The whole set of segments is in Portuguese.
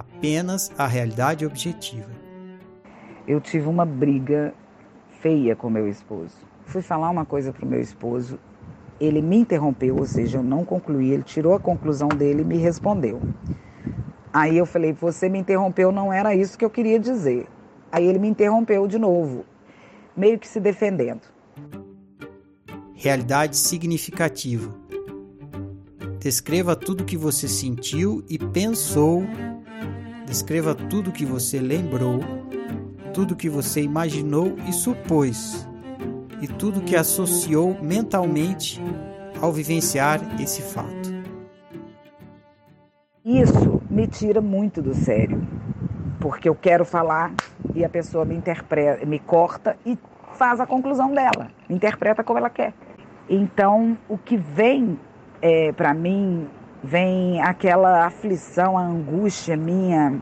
apenas a realidade objetiva. eu tive uma briga feia com meu esposo. Fui falar uma coisa para o meu esposo, ele me interrompeu, ou seja, eu não concluí, ele tirou a conclusão dele e me respondeu. Aí eu falei, você me interrompeu, não era isso que eu queria dizer. Aí ele me interrompeu de novo, meio que se defendendo. Realidade significativa. Descreva tudo que você sentiu e pensou. Descreva tudo que você lembrou, tudo que você imaginou e supôs, e tudo que associou mentalmente ao vivenciar esse fato. Isso me tira muito do sério, porque eu quero falar e a pessoa me interpreta, me corta e faz a conclusão dela, interpreta como ela quer. Então, o que vem é, para mim, vem aquela aflição, a angústia minha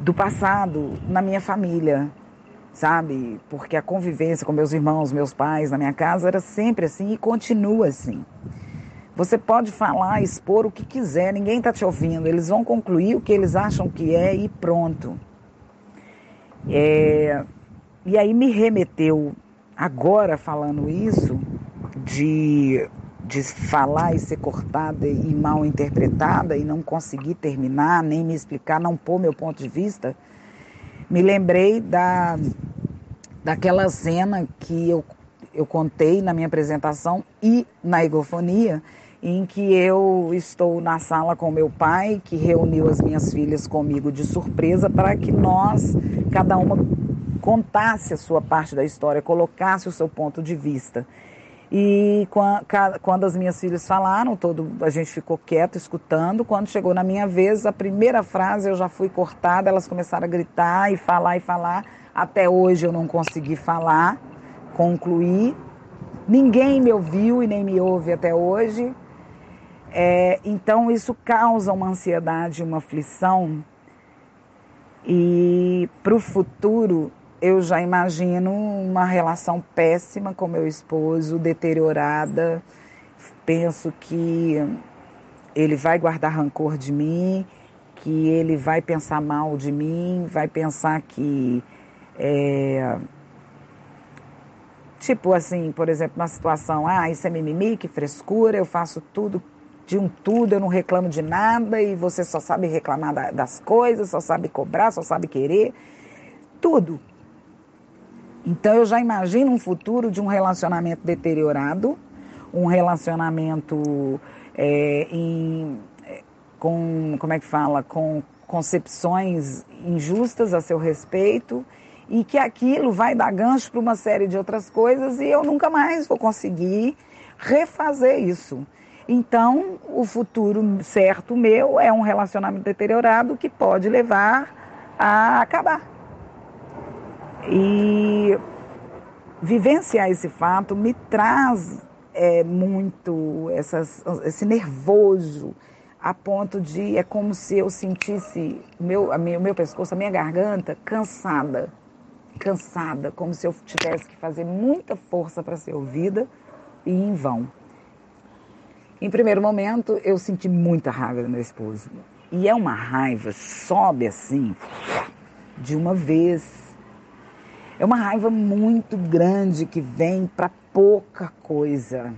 do passado na minha família, sabe? Porque a convivência com meus irmãos, meus pais na minha casa era sempre assim e continua assim. Você pode falar, expor o que quiser, ninguém está te ouvindo. Eles vão concluir o que eles acham que é e pronto. É, e aí me remeteu, agora falando isso, de, de falar e ser cortada e mal interpretada e não conseguir terminar, nem me explicar, não pôr meu ponto de vista, me lembrei da, daquela cena que eu, eu contei na minha apresentação e na egofonia, em que eu estou na sala com meu pai, que reuniu as minhas filhas comigo de surpresa para que nós, cada uma, contasse a sua parte da história, colocasse o seu ponto de vista. E quando as minhas filhas falaram, todo, a gente ficou quieto, escutando. Quando chegou na minha vez, a primeira frase eu já fui cortada, elas começaram a gritar e falar e falar. Até hoje eu não consegui falar, concluir. Ninguém me ouviu e nem me ouve até hoje. É, então isso causa uma ansiedade, uma aflição. E para o futuro eu já imagino uma relação péssima com meu esposo, deteriorada. Penso que ele vai guardar rancor de mim, que ele vai pensar mal de mim, vai pensar que. É... Tipo assim, por exemplo, uma situação, ah, isso é mimimi, que frescura, eu faço tudo de um tudo, eu não reclamo de nada e você só sabe reclamar das coisas, só sabe cobrar, só sabe querer. Tudo. Então eu já imagino um futuro de um relacionamento deteriorado, um relacionamento é, em, com, como é que fala, com concepções injustas a seu respeito e que aquilo vai dar gancho para uma série de outras coisas e eu nunca mais vou conseguir refazer isso. Então, o futuro certo meu é um relacionamento deteriorado que pode levar a acabar. E vivenciar esse fato me traz é, muito essas, esse nervoso, a ponto de é como se eu sentisse meu, o meu pescoço, a minha garganta cansada, cansada, como se eu tivesse que fazer muita força para ser ouvida e em vão. Em primeiro momento, eu senti muita raiva do meu esposo. E é uma raiva, sobe assim, de uma vez. É uma raiva muito grande que vem para pouca coisa.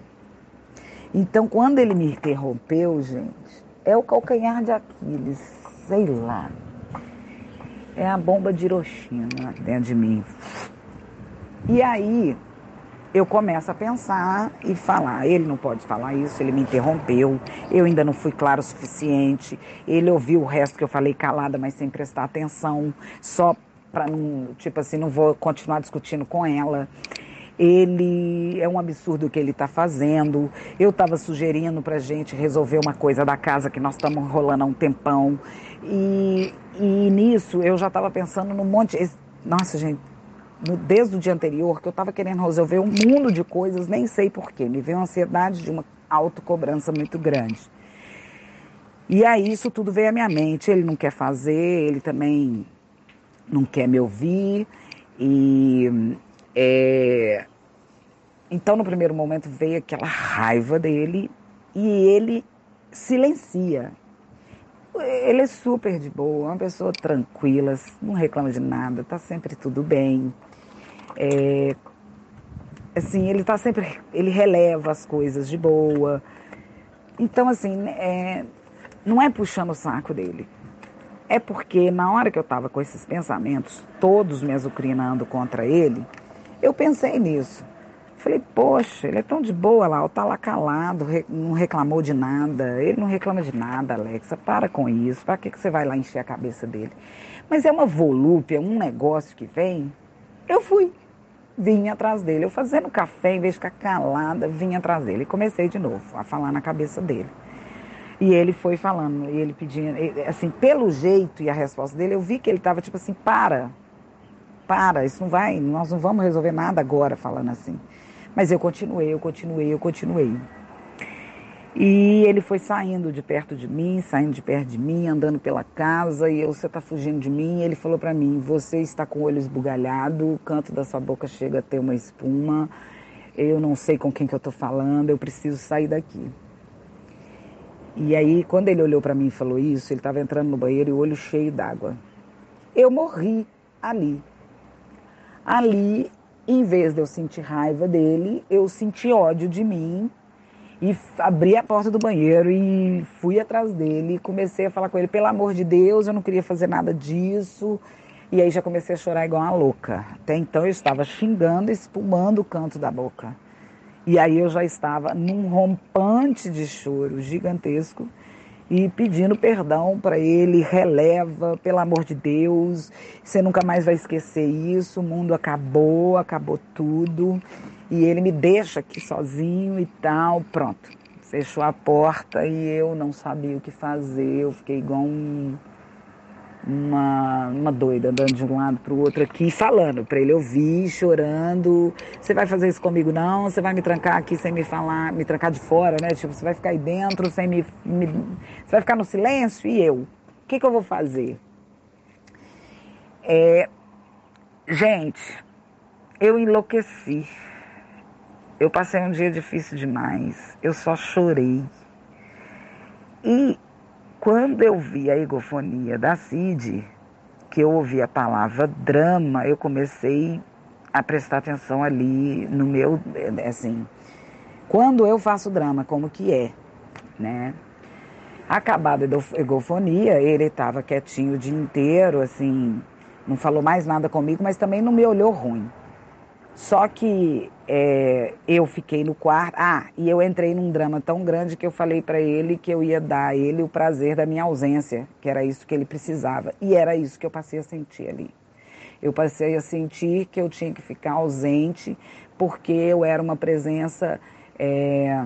Então, quando ele me interrompeu, gente, é o calcanhar de Aquiles, sei lá. É a bomba de Hiroshima dentro de mim. E aí eu começo a pensar e falar. Ele não pode falar isso, ele me interrompeu, eu ainda não fui claro o suficiente. Ele ouviu o resto que eu falei calada, mas sem prestar atenção, só para não, tipo assim, não vou continuar discutindo com ela ele é um absurdo o que ele está fazendo. Eu estava sugerindo para gente resolver uma coisa da casa que nós estamos rolando há um tempão. E, e nisso eu já estava pensando num monte. Nossa, gente, desde o dia anterior que eu estava querendo resolver um mundo de coisas, nem sei porquê. Me veio uma ansiedade de uma autocobrança muito grande. E aí isso tudo veio à minha mente. Ele não quer fazer, ele também não quer me ouvir. E é... Então, no primeiro momento, veio aquela raiva dele e ele silencia. Ele é super de boa, uma pessoa tranquila, não reclama de nada, tá sempre tudo bem. É, assim, ele tá sempre, ele releva as coisas de boa. Então, assim, é, não é puxando o saco dele. É porque na hora que eu tava com esses pensamentos, todos me azucrinando contra ele, eu pensei nisso. Falei, poxa, ele é tão de boa lá, tá lá calado, não reclamou de nada. Ele não reclama de nada, Alexa. Para com isso. Para que, que você vai lá encher a cabeça dele? Mas é uma volúpia, um negócio que vem. Eu fui. Vim atrás dele. Eu fazendo café, em vez de ficar calada, vim atrás dele. E comecei de novo a falar na cabeça dele. E ele foi falando, ele pedindo, assim, pelo jeito e a resposta dele, eu vi que ele estava tipo assim, para, para, isso não vai, nós não vamos resolver nada agora falando assim. Mas eu continuei, eu continuei, eu continuei. E ele foi saindo de perto de mim, saindo de perto de mim, andando pela casa, e eu, você está fugindo de mim. E ele falou para mim: Você está com o olho esbugalhado, o canto da sua boca chega a ter uma espuma, eu não sei com quem que eu estou falando, eu preciso sair daqui. E aí, quando ele olhou para mim e falou isso, ele estava entrando no banheiro e o olho cheio d'água. Eu morri ali ali, em vez de eu sentir raiva dele, eu senti ódio de mim e abri a porta do banheiro e fui atrás dele e comecei a falar com ele, pelo amor de Deus, eu não queria fazer nada disso. E aí já comecei a chorar igual uma louca. Até então eu estava xingando, espumando o canto da boca. E aí eu já estava num rompante de choro gigantesco e pedindo perdão para ele, releva, pelo amor de Deus, você nunca mais vai esquecer isso, o mundo acabou, acabou tudo, e ele me deixa aqui sozinho e tal, pronto. Fechou a porta e eu não sabia o que fazer, eu fiquei igual um uma, uma doida andando de um lado para o outro aqui, falando para ele ouvir, chorando. Você vai fazer isso comigo não? Você vai me trancar aqui sem me falar, me trancar de fora, né? Tipo, você vai ficar aí dentro sem me, me você vai ficar no silêncio e eu? O que, que eu vou fazer? É, gente, eu enlouqueci. Eu passei um dia difícil demais. Eu só chorei. E quando eu vi a egofonia da Cid, que eu ouvi a palavra drama, eu comecei a prestar atenção ali no meu, assim, quando eu faço drama, como que é, né? Acabada a egofonia, ele estava quietinho o dia inteiro, assim, não falou mais nada comigo, mas também não me olhou ruim. Só que é, eu fiquei no quarto. Ah, e eu entrei num drama tão grande que eu falei para ele que eu ia dar a ele o prazer da minha ausência, que era isso que ele precisava. E era isso que eu passei a sentir ali. Eu passei a sentir que eu tinha que ficar ausente porque eu era uma presença é,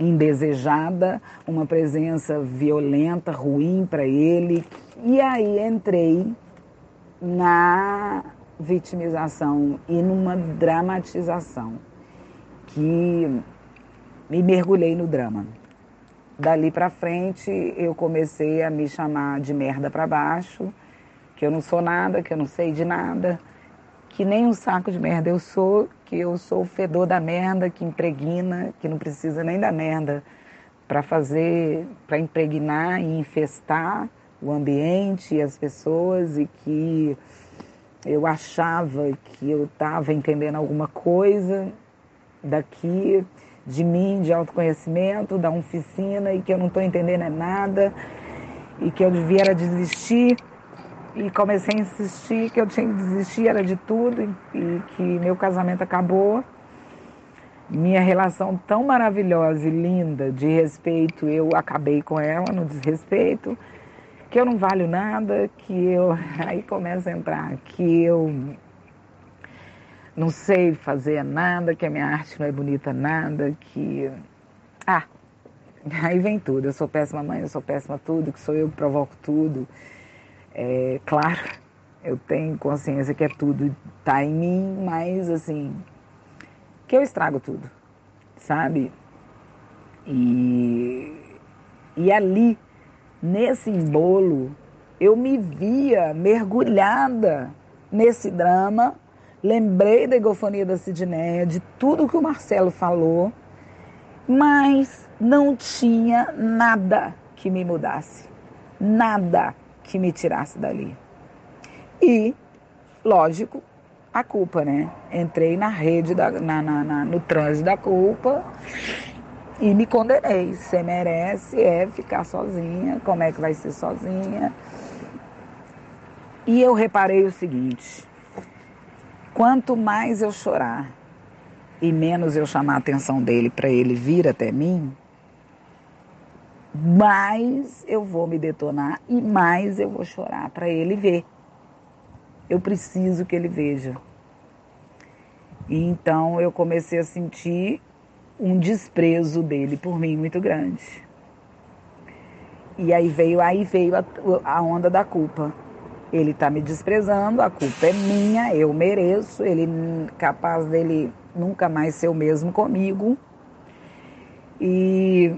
indesejada, uma presença violenta, ruim para ele. E aí entrei na vitimização e numa dramatização que me mergulhei no drama. dali para frente eu comecei a me chamar de merda para baixo, que eu não sou nada, que eu não sei de nada, que nem um saco de merda eu sou, que eu sou o fedor da merda, que impregna, que não precisa nem da merda para fazer, para impregnar e infestar o ambiente e as pessoas e que eu achava que eu estava entendendo alguma coisa daqui de mim, de autoconhecimento, da oficina e que eu não estou entendendo é nada e que eu devia era desistir. E comecei a insistir que eu tinha que desistir era de tudo e, e que meu casamento acabou. Minha relação tão maravilhosa e linda de respeito eu acabei com ela no desrespeito que eu não valho nada que eu aí começa a entrar que eu não sei fazer nada, que a minha arte não é bonita nada, que. Ah, aí vem tudo. Eu sou péssima mãe, eu sou péssima tudo, que sou eu que provoco tudo. É, claro, eu tenho consciência que é tudo tá em mim, mas assim, que eu estrago tudo, sabe? E, e ali, nesse embolo, eu me via mergulhada nesse drama lembrei da egofonia da Sidneia, de tudo que o Marcelo falou, mas não tinha nada que me mudasse, nada que me tirasse dali. E, lógico, a culpa, né? Entrei na rede, da, na, na, na, no trânsito da culpa e me condenei. Você merece é ficar sozinha, como é que vai ser sozinha? E eu reparei o seguinte, Quanto mais eu chorar e menos eu chamar a atenção dele para ele vir até mim, mais eu vou me detonar e mais eu vou chorar para ele ver. Eu preciso que ele veja. E então eu comecei a sentir um desprezo dele por mim muito grande. E aí veio, aí veio a, a onda da culpa. Ele está me desprezando, a culpa é minha, eu mereço, ele capaz dele nunca mais ser o mesmo comigo. E,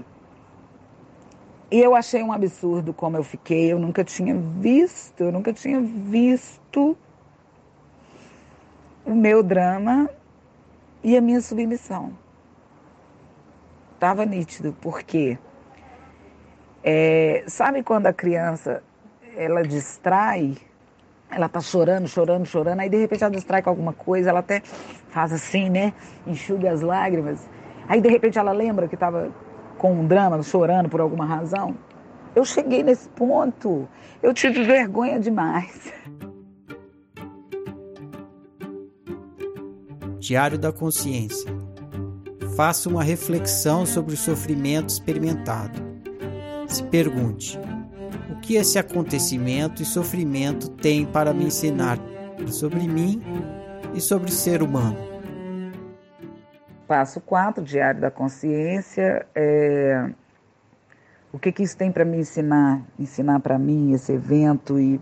e eu achei um absurdo como eu fiquei, eu nunca tinha visto, eu nunca tinha visto o meu drama e a minha submissão. Estava nítido, porque é, sabe quando a criança ela distrai ela tá chorando, chorando, chorando, aí de repente ela distrai com alguma coisa, ela até faz assim, né? Enxuga as lágrimas. Aí de repente ela lembra que estava com um drama, chorando por alguma razão. Eu cheguei nesse ponto, eu tive vergonha demais. Diário da Consciência. Faça uma reflexão sobre o sofrimento experimentado. Se pergunte: que esse acontecimento e sofrimento têm para me ensinar sobre mim e sobre o ser humano. Passo 4, Diário da Consciência. É... O que, que isso tem para me ensinar? Ensinar para mim esse evento e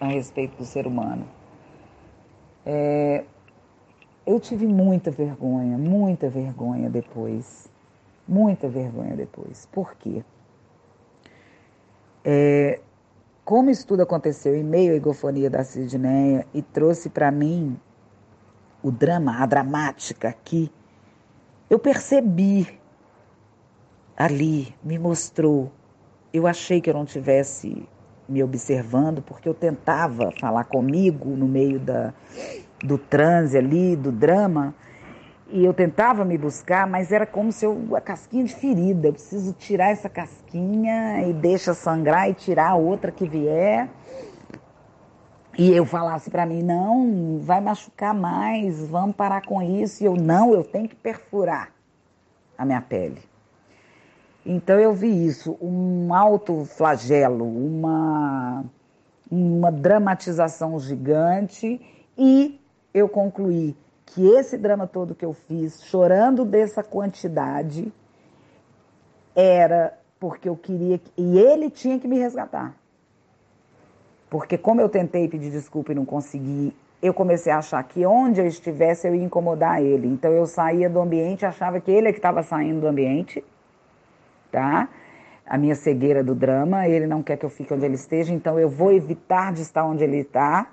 a respeito do ser humano. É... Eu tive muita vergonha, muita vergonha depois. Muita vergonha depois. Por quê? É, como isso tudo aconteceu em meio à egofonia da Sidneia e trouxe para mim o drama, a dramática aqui, eu percebi ali, me mostrou. Eu achei que eu não tivesse me observando, porque eu tentava falar comigo no meio da, do transe ali, do drama, e eu tentava me buscar, mas era como se eu, a casquinha de ferida, eu preciso tirar essa casquinha e deixa sangrar e tirar a outra que vier. E eu falasse para mim, não, vai machucar mais, vamos parar com isso. E eu, não, eu tenho que perfurar a minha pele. Então eu vi isso, um alto flagelo, uma, uma dramatização gigante e eu concluí que esse drama todo que eu fiz, chorando dessa quantidade, era porque eu queria. E ele tinha que me resgatar. Porque, como eu tentei pedir desculpa e não consegui, eu comecei a achar que onde eu estivesse eu ia incomodar ele. Então, eu saía do ambiente, achava que ele é que estava saindo do ambiente. tá? A minha cegueira do drama, ele não quer que eu fique onde ele esteja, então eu vou evitar de estar onde ele está.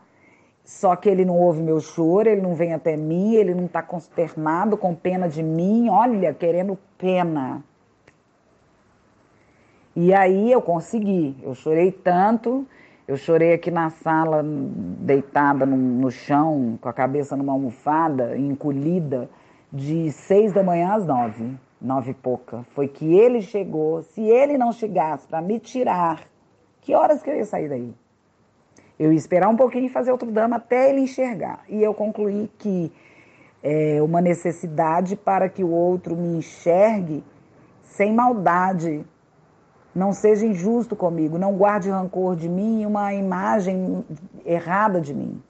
Só que ele não ouve meu choro, ele não vem até mim, ele não está consternado, com pena de mim, olha, querendo pena. E aí eu consegui, eu chorei tanto, eu chorei aqui na sala, deitada no, no chão, com a cabeça numa almofada, encolhida, de seis da manhã às nove, nove e pouca. Foi que ele chegou. Se ele não chegasse para me tirar, que horas que eu ia sair daí? Eu ia esperar um pouquinho e fazer outro drama até ele enxergar. E eu concluí que é uma necessidade para que o outro me enxergue sem maldade. Não seja injusto comigo, não guarde rancor de mim, uma imagem errada de mim.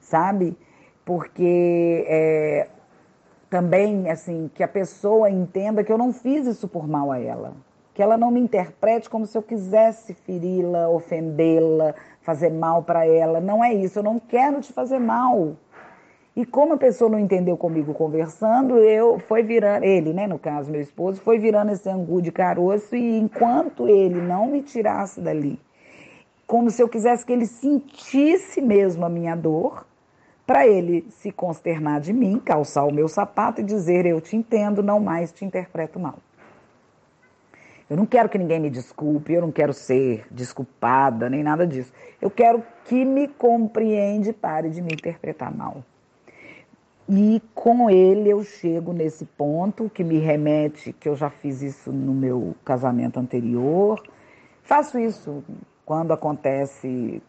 Sabe? Porque é, também, assim, que a pessoa entenda que eu não fiz isso por mal a ela. Que ela não me interprete como se eu quisesse feri-la, ofendê-la, fazer mal para ela. Não é isso, eu não quero te fazer mal. E como a pessoa não entendeu comigo conversando, eu foi virando, ele, né, no caso, meu esposo, foi virando esse angu de caroço e enquanto ele não me tirasse dali, como se eu quisesse que ele sentisse mesmo a minha dor, para ele se consternar de mim, calçar o meu sapato e dizer: Eu te entendo, não mais te interpreto mal. Eu não quero que ninguém me desculpe, eu não quero ser desculpada, nem nada disso. Eu quero que me compreende e pare de me interpretar mal. E com ele eu chego nesse ponto que me remete, que eu já fiz isso no meu casamento anterior. Faço isso quando acontece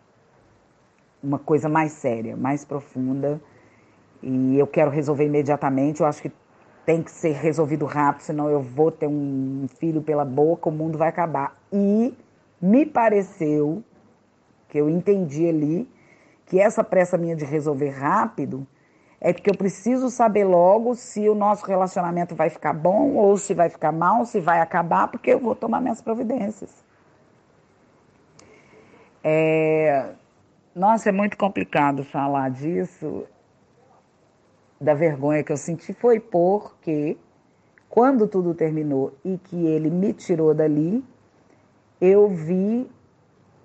uma coisa mais séria, mais profunda. E eu quero resolver imediatamente. Eu acho que tem que ser resolvido rápido, senão eu vou ter um filho pela boca, o mundo vai acabar. E me pareceu, que eu entendi ali, que essa pressa minha de resolver rápido é porque eu preciso saber logo se o nosso relacionamento vai ficar bom ou se vai ficar mal, se vai acabar, porque eu vou tomar minhas providências. É, nossa, é muito complicado falar disso. Da vergonha que eu senti foi porque, quando tudo terminou e que ele me tirou dali, eu vi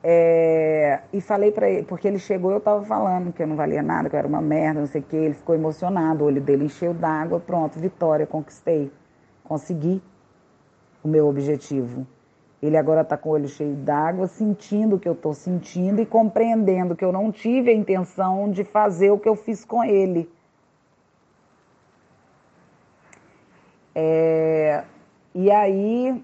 é, e falei para ele, porque ele chegou eu estava falando que eu não valia nada, que eu era uma merda, não sei o que. Ele ficou emocionado, o olho dele encheu d'água, pronto, vitória, conquistei, consegui o meu objetivo. Ele agora está com o olho cheio d'água, sentindo o que eu estou sentindo e compreendendo que eu não tive a intenção de fazer o que eu fiz com ele. É, e aí,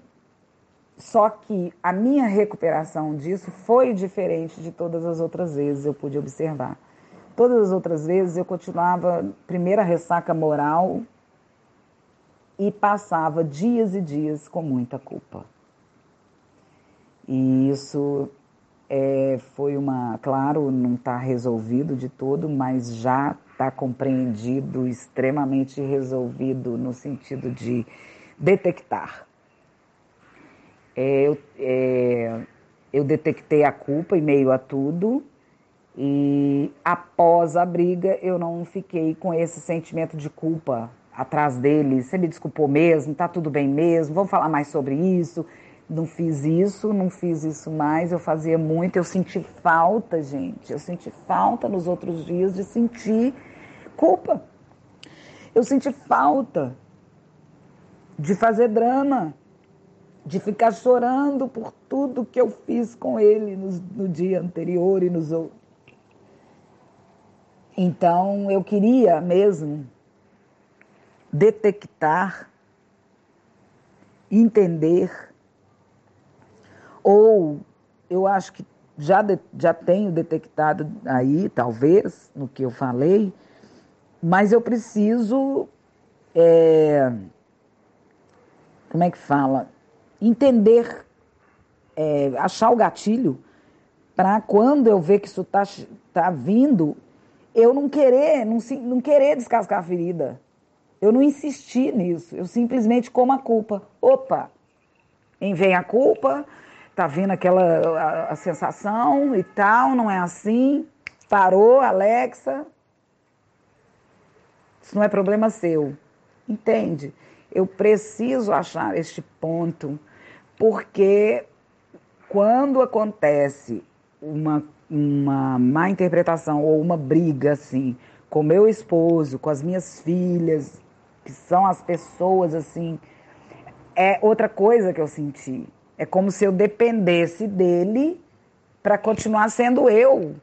só que a minha recuperação disso foi diferente de todas as outras vezes, eu pude observar. Todas as outras vezes eu continuava, primeira ressaca moral, e passava dias e dias com muita culpa. E isso é, foi uma, claro, não está resolvido de todo, mas já está compreendido, extremamente resolvido no sentido de detectar. É, eu, é, eu detectei a culpa em meio a tudo e após a briga eu não fiquei com esse sentimento de culpa atrás dele. Você me desculpou mesmo? Tá tudo bem mesmo? Vamos falar mais sobre isso? Não fiz isso, não fiz isso mais, eu fazia muito, eu senti falta, gente, eu senti falta nos outros dias de sentir culpa. Eu senti falta de fazer drama, de ficar chorando por tudo que eu fiz com ele no, no dia anterior e nos outros. Então eu queria mesmo detectar, entender ou eu acho que já, de, já tenho detectado aí, talvez, no que eu falei, mas eu preciso. É, como é que fala? Entender, é, achar o gatilho para quando eu ver que isso está tá vindo, eu não querer, não, não querer descascar a ferida. Eu não insisti nisso, eu simplesmente como a culpa. Opa, em vem a culpa, tá vindo aquela a, a sensação e tal, não é assim. Parou, Alexa. Isso não é problema seu. Entende? Eu preciso achar este ponto, porque quando acontece uma, uma má interpretação ou uma briga assim, com meu esposo, com as minhas filhas, que são as pessoas assim, é outra coisa que eu senti. É como se eu dependesse dele para continuar sendo eu.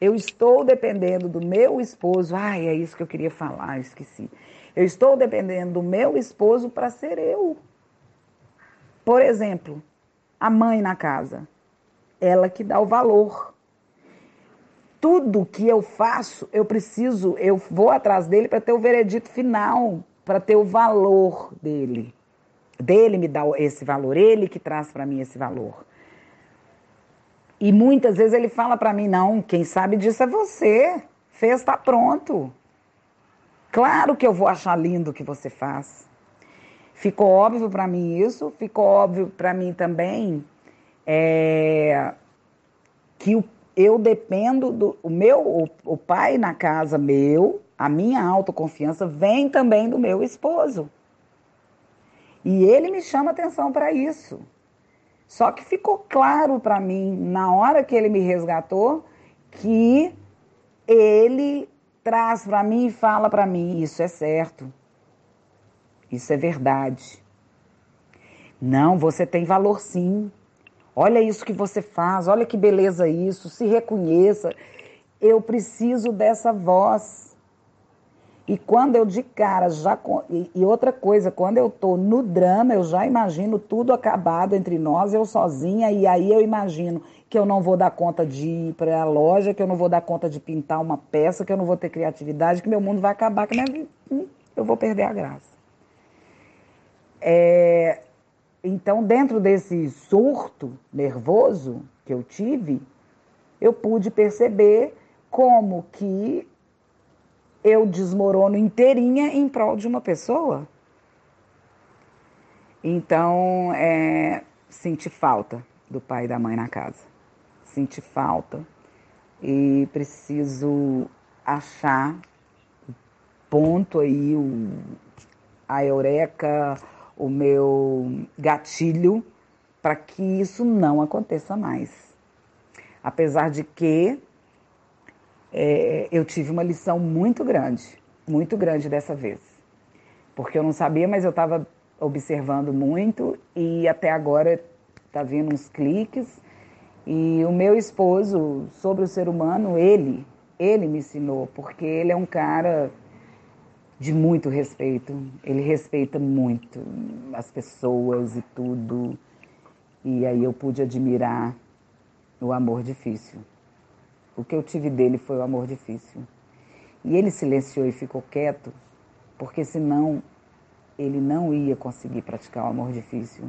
Eu estou dependendo do meu esposo. Ai, é isso que eu queria falar, esqueci. Eu estou dependendo do meu esposo para ser eu. Por exemplo, a mãe na casa. Ela que dá o valor. Tudo que eu faço, eu preciso, eu vou atrás dele para ter o veredito final, para ter o valor dele. Dele me dá esse valor, ele que traz para mim esse valor. E muitas vezes ele fala para mim: não, quem sabe disso é você. Fez, está pronto. Claro que eu vou achar lindo o que você faz. Ficou óbvio para mim isso, ficou óbvio para mim também é, que eu dependo do o meu, o, o pai na casa meu, a minha autoconfiança vem também do meu esposo. E ele me chama atenção para isso. Só que ficou claro para mim, na hora que ele me resgatou, que ele traz para mim e fala para mim: isso é certo, isso é verdade. Não, você tem valor sim. Olha isso que você faz, olha que beleza isso, se reconheça. Eu preciso dessa voz. E quando eu de cara já. E, outra coisa, quando eu tô no drama, eu já imagino tudo acabado entre nós, eu sozinha, e aí eu imagino que eu não vou dar conta de ir para a loja, que eu não vou dar conta de pintar uma peça, que eu não vou ter criatividade, que meu mundo vai acabar, que minha, hum, eu vou perder a graça. É, então, dentro desse surto nervoso que eu tive, eu pude perceber como que eu desmorono inteirinha em prol de uma pessoa. Então, é, senti falta do pai e da mãe na casa. Senti falta e preciso achar o ponto aí, o, a eureka, o meu gatilho para que isso não aconteça mais. Apesar de que é, eu tive uma lição muito grande, muito grande dessa vez. Porque eu não sabia, mas eu estava observando muito e até agora está vindo uns cliques. E o meu esposo, sobre o ser humano, ele, ele me ensinou, porque ele é um cara de muito respeito. Ele respeita muito as pessoas e tudo. E aí eu pude admirar o amor difícil. O que eu tive dele foi o amor difícil. E ele silenciou e ficou quieto, porque senão ele não ia conseguir praticar o amor difícil.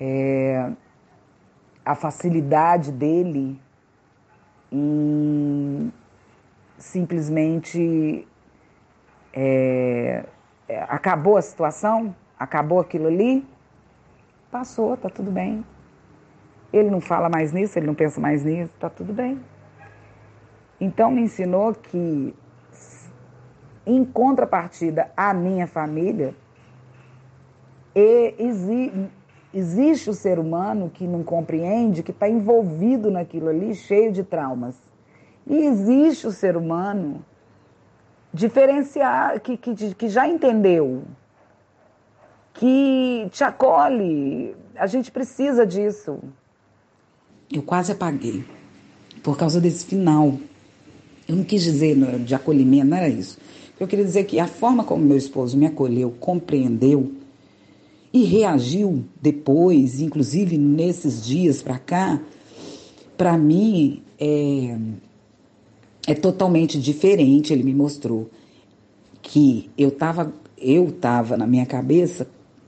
É, a facilidade dele em simplesmente é, é, acabou a situação, acabou aquilo ali, passou, tá tudo bem. Ele não fala mais nisso, ele não pensa mais nisso, tá tudo bem. Então me ensinou que, em contrapartida à minha família, exi existe o ser humano que não compreende, que está envolvido naquilo ali, cheio de traumas. E existe o ser humano diferenciar, que, que, que já entendeu, que te acolhe. A gente precisa disso. Eu quase apaguei por causa desse final. Eu não quis dizer de acolhimento, não era isso. Eu queria dizer que a forma como meu esposo me acolheu, compreendeu e reagiu depois, inclusive nesses dias para cá, para mim é, é totalmente diferente. Ele me mostrou que eu estava eu tava na minha cabeça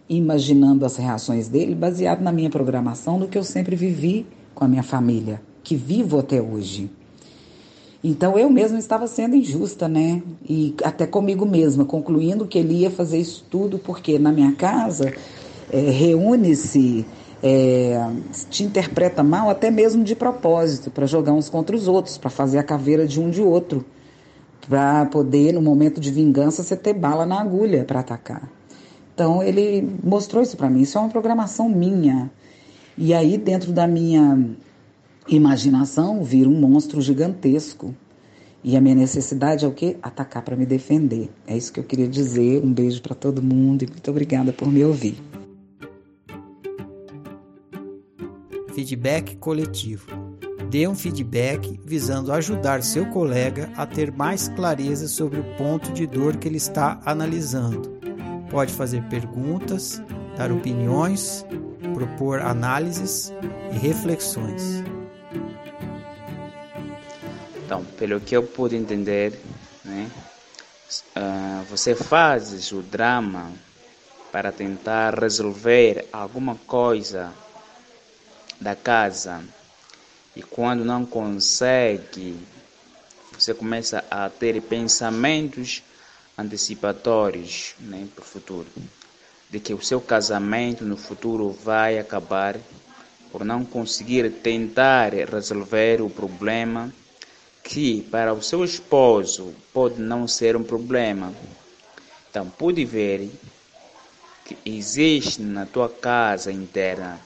imaginando as reações dele baseado na minha programação do que eu sempre vivi com a minha família, que vivo até hoje. Então eu mesma estava sendo injusta, né? E até comigo mesma, concluindo que ele ia fazer isso tudo porque na minha casa é, reúne-se, é, te interpreta mal até mesmo de propósito, para jogar uns contra os outros, para fazer a caveira de um de outro, para poder, no momento de vingança, você ter bala na agulha para atacar. Então ele mostrou isso para mim. Isso é uma programação minha. E aí dentro da minha imaginação vira um monstro gigantesco. E a minha necessidade é o quê? Atacar para me defender. É isso que eu queria dizer. Um beijo para todo mundo e muito obrigada por me ouvir. Feedback coletivo. Dê um feedback visando ajudar seu colega a ter mais clareza sobre o ponto de dor que ele está analisando. Pode fazer perguntas, dar opiniões, propor análises e reflexões. Então, pelo que eu pude entender, né, uh, você faz o drama para tentar resolver alguma coisa da casa e quando não consegue, você começa a ter pensamentos antecipatórios né, para o futuro, de que o seu casamento no futuro vai acabar por não conseguir tentar resolver o problema que para o seu esposo pode não ser um problema. Então, pode ver que existe na tua casa interna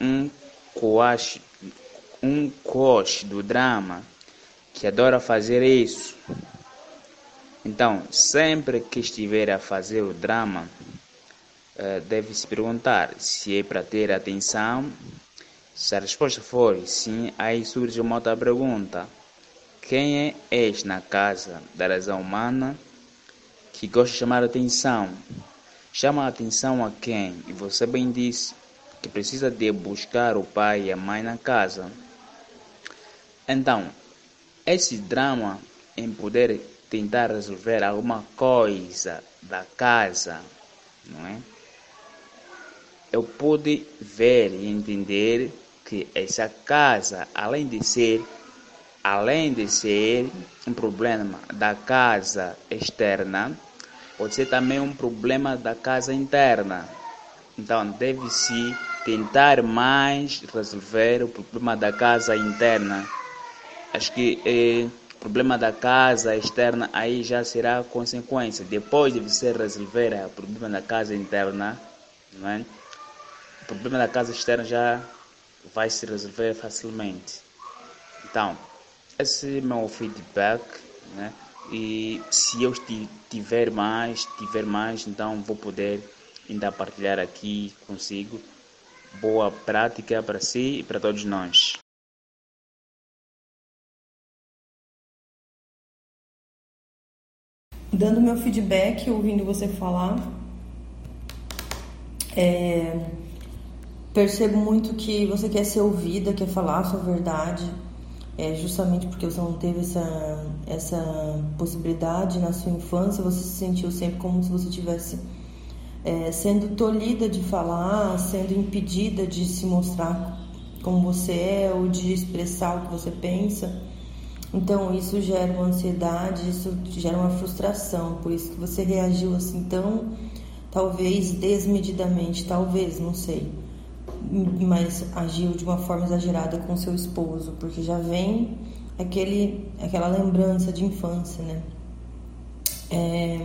um coache, um coach do drama que adora fazer isso. Então, sempre que estiver a fazer o drama, eh, deve se perguntar se é para ter atenção. Se a resposta for sim, aí surge uma outra pergunta. Quem é este na casa da razão humana que gosta de chamar atenção? Chama a atenção a quem? E você bem disse que precisa de buscar o pai e a mãe na casa. Então, esse drama em poder tentar resolver alguma coisa da casa, não é? Eu pude ver e entender que essa casa, além de ser além de ser um problema da casa externa, pode ser também um problema da casa interna. Então, deve-se tentar mais resolver o problema da casa interna. Acho que eh, o problema da casa externa aí já será consequência. Depois de você resolver o problema da casa interna, não é? O problema da casa externa já vai se resolver facilmente. Então, esse é meu feedback, né? E se eu tiver mais, tiver mais, então vou poder ainda partilhar aqui consigo. Boa prática para si e para todos nós. Dando meu feedback, ouvindo você falar, é, percebo muito que você quer ser ouvida, quer falar a sua verdade é justamente porque você não teve essa, essa possibilidade na sua infância, você se sentiu sempre como se você tivesse é, sendo tolhida de falar, sendo impedida de se mostrar como você é ou de expressar o que você pensa. Então isso gera uma ansiedade, isso gera uma frustração, por isso que você reagiu assim tão, talvez desmedidamente, talvez, não sei mas agiu de uma forma exagerada com seu esposo, porque já vem aquele, aquela lembrança de infância, né? É...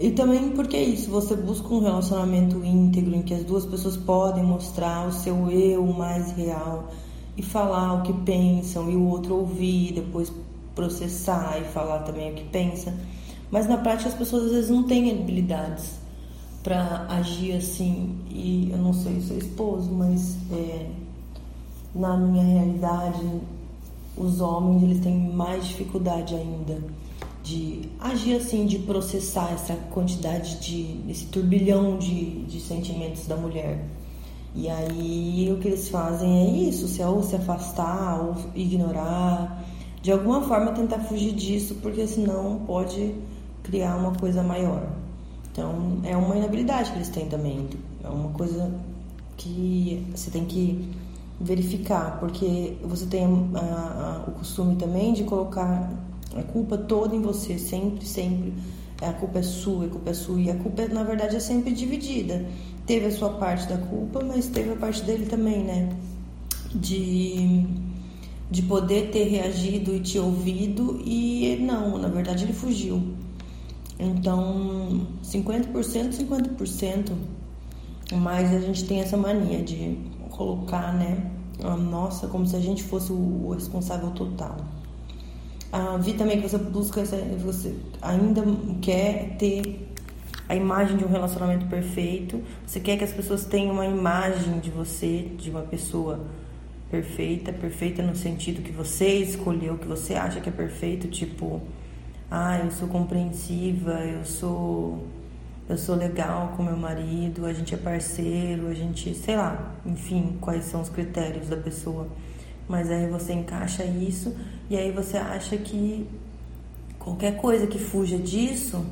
E também porque é isso, você busca um relacionamento íntegro em que as duas pessoas podem mostrar o seu eu mais real e falar o que pensam e o outro ouvir, depois processar e falar também o que pensa. Mas na prática as pessoas às vezes não têm habilidades para agir assim. E eu não sei seu esposo, mas é, na minha realidade, os homens eles têm mais dificuldade ainda de agir assim, de processar essa quantidade de, esse turbilhão de, de sentimentos da mulher. E aí o que eles fazem é isso, se ou se afastar ou ignorar, de alguma forma tentar fugir disso, porque senão pode criar uma coisa maior. Então, é uma inabilidade que eles têm também. É uma coisa que você tem que verificar, porque você tem a, a, o costume também de colocar a culpa toda em você, sempre, sempre. A culpa é sua, a culpa é sua. E a culpa, na verdade, é sempre dividida. Teve a sua parte da culpa, mas teve a parte dele também, né? De, de poder ter reagido e te ouvido, e não, na verdade, ele fugiu. Então, 50%, 50%. Mas a gente tem essa mania de colocar, né, a nossa, como se a gente fosse o responsável total. Ah, vi também que você busca, você ainda quer ter a imagem de um relacionamento perfeito. Você quer que as pessoas tenham uma imagem de você, de uma pessoa perfeita, perfeita no sentido que você escolheu, que você acha que é perfeito, tipo, ah, eu sou compreensiva, eu sou eu sou legal com meu marido, a gente é parceiro, a gente, sei lá, enfim, quais são os critérios da pessoa. Mas aí você encaixa isso e aí você acha que qualquer coisa que fuja disso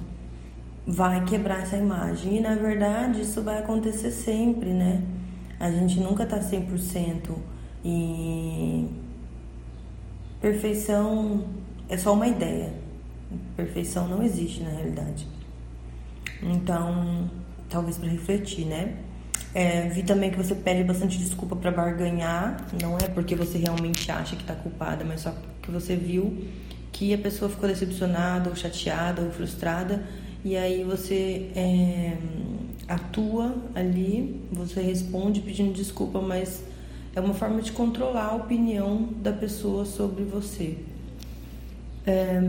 vai quebrar essa imagem. E na verdade isso vai acontecer sempre, né? A gente nunca tá 100% e perfeição é só uma ideia. Perfeição não existe na realidade. Então, talvez para refletir, né? É, vi também que você pede bastante desculpa para barganhar, não é porque você realmente acha que está culpada, mas só que você viu que a pessoa ficou decepcionada, ou chateada, ou frustrada e aí você é, atua ali, você responde pedindo desculpa, mas é uma forma de controlar a opinião da pessoa sobre você. É,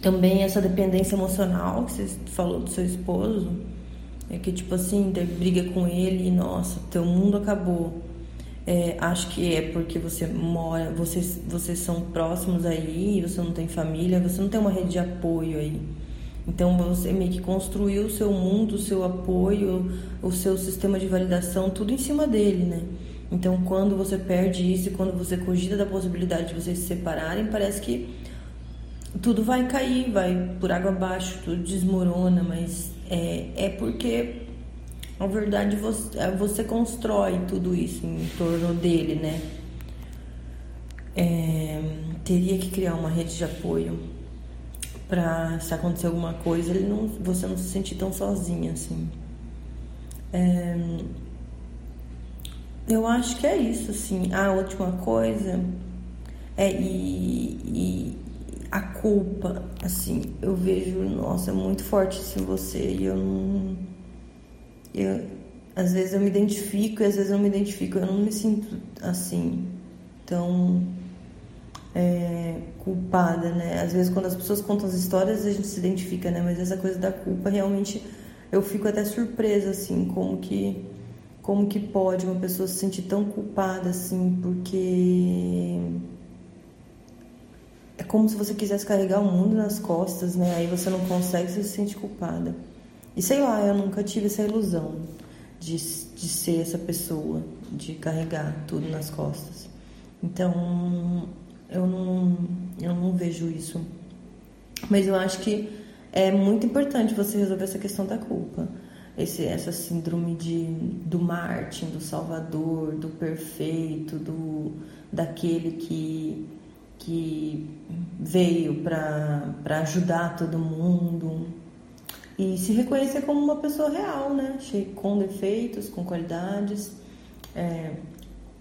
também essa dependência emocional que você falou do seu esposo, é que tipo assim, briga com ele e nossa, teu mundo acabou. É, acho que é porque você mora, vocês, vocês são próximos aí, você não tem família, você não tem uma rede de apoio aí. Então você meio que construiu o seu mundo, o seu apoio, o seu sistema de validação, tudo em cima dele, né? Então quando você perde isso e quando você cogita da possibilidade de vocês se separarem, parece que tudo vai cair, vai por água abaixo, tudo desmorona, mas é, é porque na verdade você, é, você constrói tudo isso em torno dele, né? É, teria que criar uma rede de apoio para se acontecer alguma coisa, ele não, você não se sentir tão sozinha assim. É, eu acho que é isso, assim. A última coisa é e, e a culpa, assim, eu vejo, nossa, é muito forte isso em você e eu não. Eu, às vezes eu me identifico e às vezes eu não me identifico, eu não me sinto assim tão é, culpada, né? Às vezes quando as pessoas contam as histórias a gente se identifica, né? Mas essa coisa da culpa realmente eu fico até surpresa, assim, como que como que pode uma pessoa se sentir tão culpada assim, porque é como se você quisesse carregar o mundo nas costas, né? Aí você não consegue, você se sente culpada. E sei lá, eu nunca tive essa ilusão de, de ser essa pessoa, de carregar tudo nas costas. Então, eu não, eu não vejo isso. Mas eu acho que é muito importante você resolver essa questão da culpa. Esse, essa síndrome de, do Martin, do Salvador, do perfeito, do, daquele que que veio para ajudar todo mundo e se reconhecer como uma pessoa real, né? Com defeitos, com qualidades, é,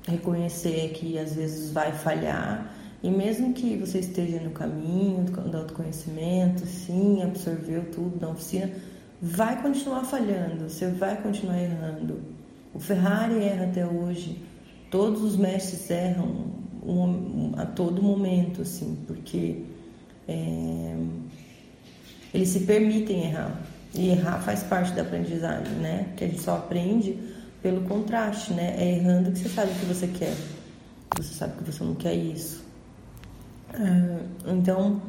reconhecer que às vezes vai falhar e mesmo que você esteja no caminho do autoconhecimento, sim, absorveu tudo da oficina, vai continuar falhando, você vai continuar errando. O Ferrari erra até hoje, todos os mestres erram, um, a todo momento, assim, porque é, eles se permitem errar. E errar faz parte da aprendizagem, né? Que a gente só aprende pelo contraste, né? É errando que você sabe o que você quer. Você sabe que você não quer isso. É, então,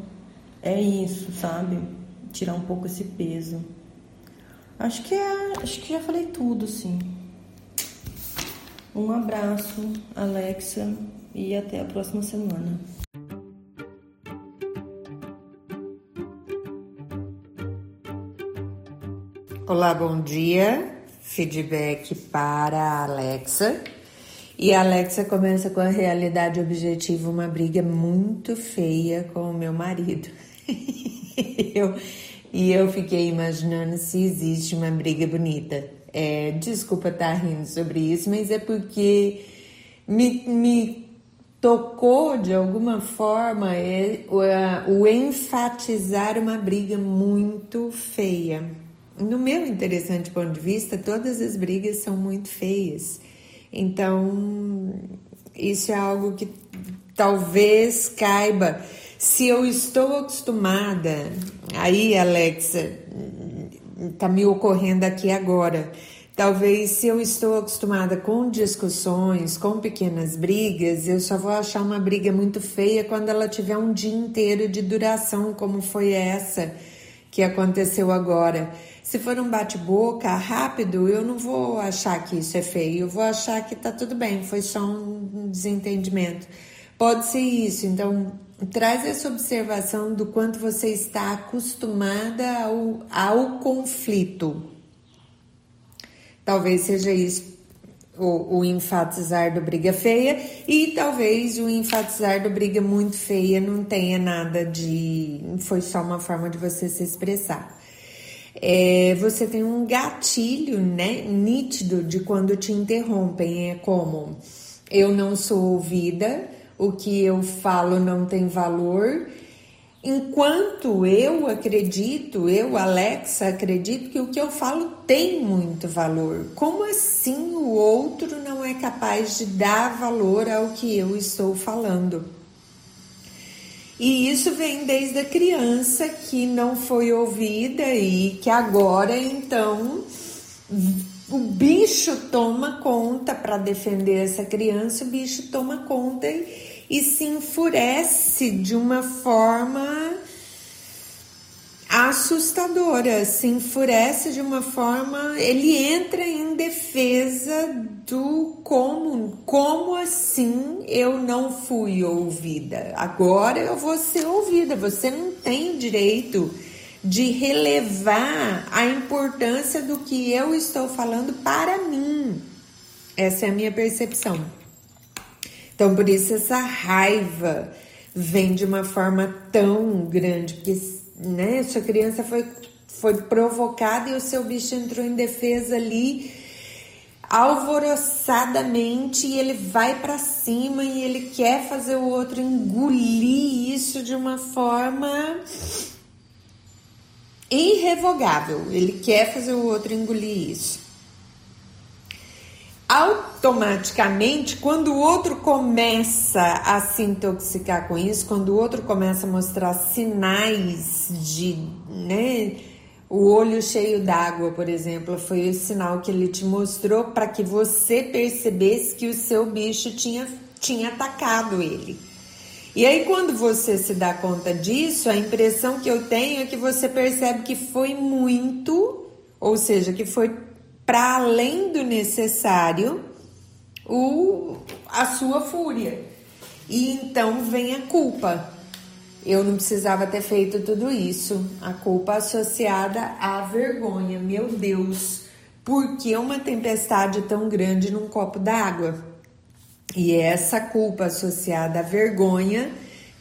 é isso, sabe? Tirar um pouco esse peso. Acho que é, acho que já falei tudo, sim. Um abraço, Alexa e até a próxima semana. Olá, bom dia. Feedback para a Alexa. E a Alexa começa com a realidade objetiva, uma briga muito feia com o meu marido. eu, e eu fiquei imaginando se existe uma briga bonita. É, desculpa estar rindo sobre isso, mas é porque me, me tocou de alguma forma é, o, o enfatizar uma briga muito feia. No meu interessante ponto de vista, todas as brigas são muito feias. Então, isso é algo que talvez caiba. Se eu estou acostumada, aí, Alexa, tá me ocorrendo aqui agora. Talvez se eu estou acostumada com discussões, com pequenas brigas, eu só vou achar uma briga muito feia quando ela tiver um dia inteiro de duração, como foi essa que aconteceu agora. Se for um bate-boca rápido, eu não vou achar que isso é feio, eu vou achar que tá tudo bem, foi só um desentendimento. Pode ser isso, então traz essa observação do quanto você está acostumada ao, ao conflito. Talvez seja isso o, o, enfatizar do briga feia e talvez o enfatizar do briga muito feia não tenha nada de. Foi só uma forma de você se expressar. É, você tem um gatilho né, nítido de quando te interrompem. É como eu não sou ouvida, o que eu falo não tem valor Enquanto eu acredito, eu, Alexa, acredito que o que eu falo tem muito valor. Como assim o outro não é capaz de dar valor ao que eu estou falando? E isso vem desde a criança que não foi ouvida e que agora então o bicho toma conta para defender essa criança, o bicho toma conta e e se enfurece de uma forma assustadora, se enfurece de uma forma, ele entra em defesa do como, como assim eu não fui ouvida? Agora eu vou ser ouvida. Você não tem direito de relevar a importância do que eu estou falando para mim. Essa é a minha percepção. Então, por isso essa raiva vem de uma forma tão grande, porque né, sua criança foi, foi provocada e o seu bicho entrou em defesa ali alvoroçadamente e ele vai para cima e ele quer fazer o outro engolir isso de uma forma irrevogável. Ele quer fazer o outro engolir isso automaticamente, quando o outro começa a se intoxicar com isso, quando o outro começa a mostrar sinais de, né, o olho cheio d'água, por exemplo, foi o sinal que ele te mostrou para que você percebesse que o seu bicho tinha, tinha atacado ele. E aí, quando você se dá conta disso, a impressão que eu tenho é que você percebe que foi muito, ou seja, que foi para além do necessário o, a sua fúria. E então vem a culpa. Eu não precisava ter feito tudo isso. A culpa associada à vergonha. Meu Deus, por que uma tempestade tão grande num copo d'água? E essa culpa associada à vergonha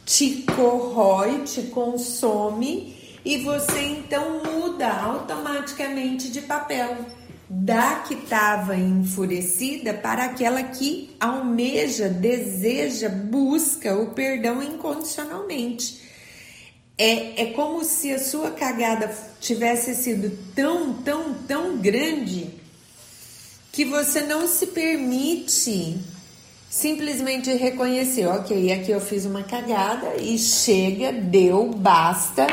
te corrói, te consome e você então muda automaticamente de papel da que estava enfurecida para aquela que almeja, deseja, busca o perdão incondicionalmente. É, é como se a sua cagada tivesse sido tão, tão, tão grande que você não se permite simplesmente reconhecer, ok, aqui eu fiz uma cagada e chega, deu, basta,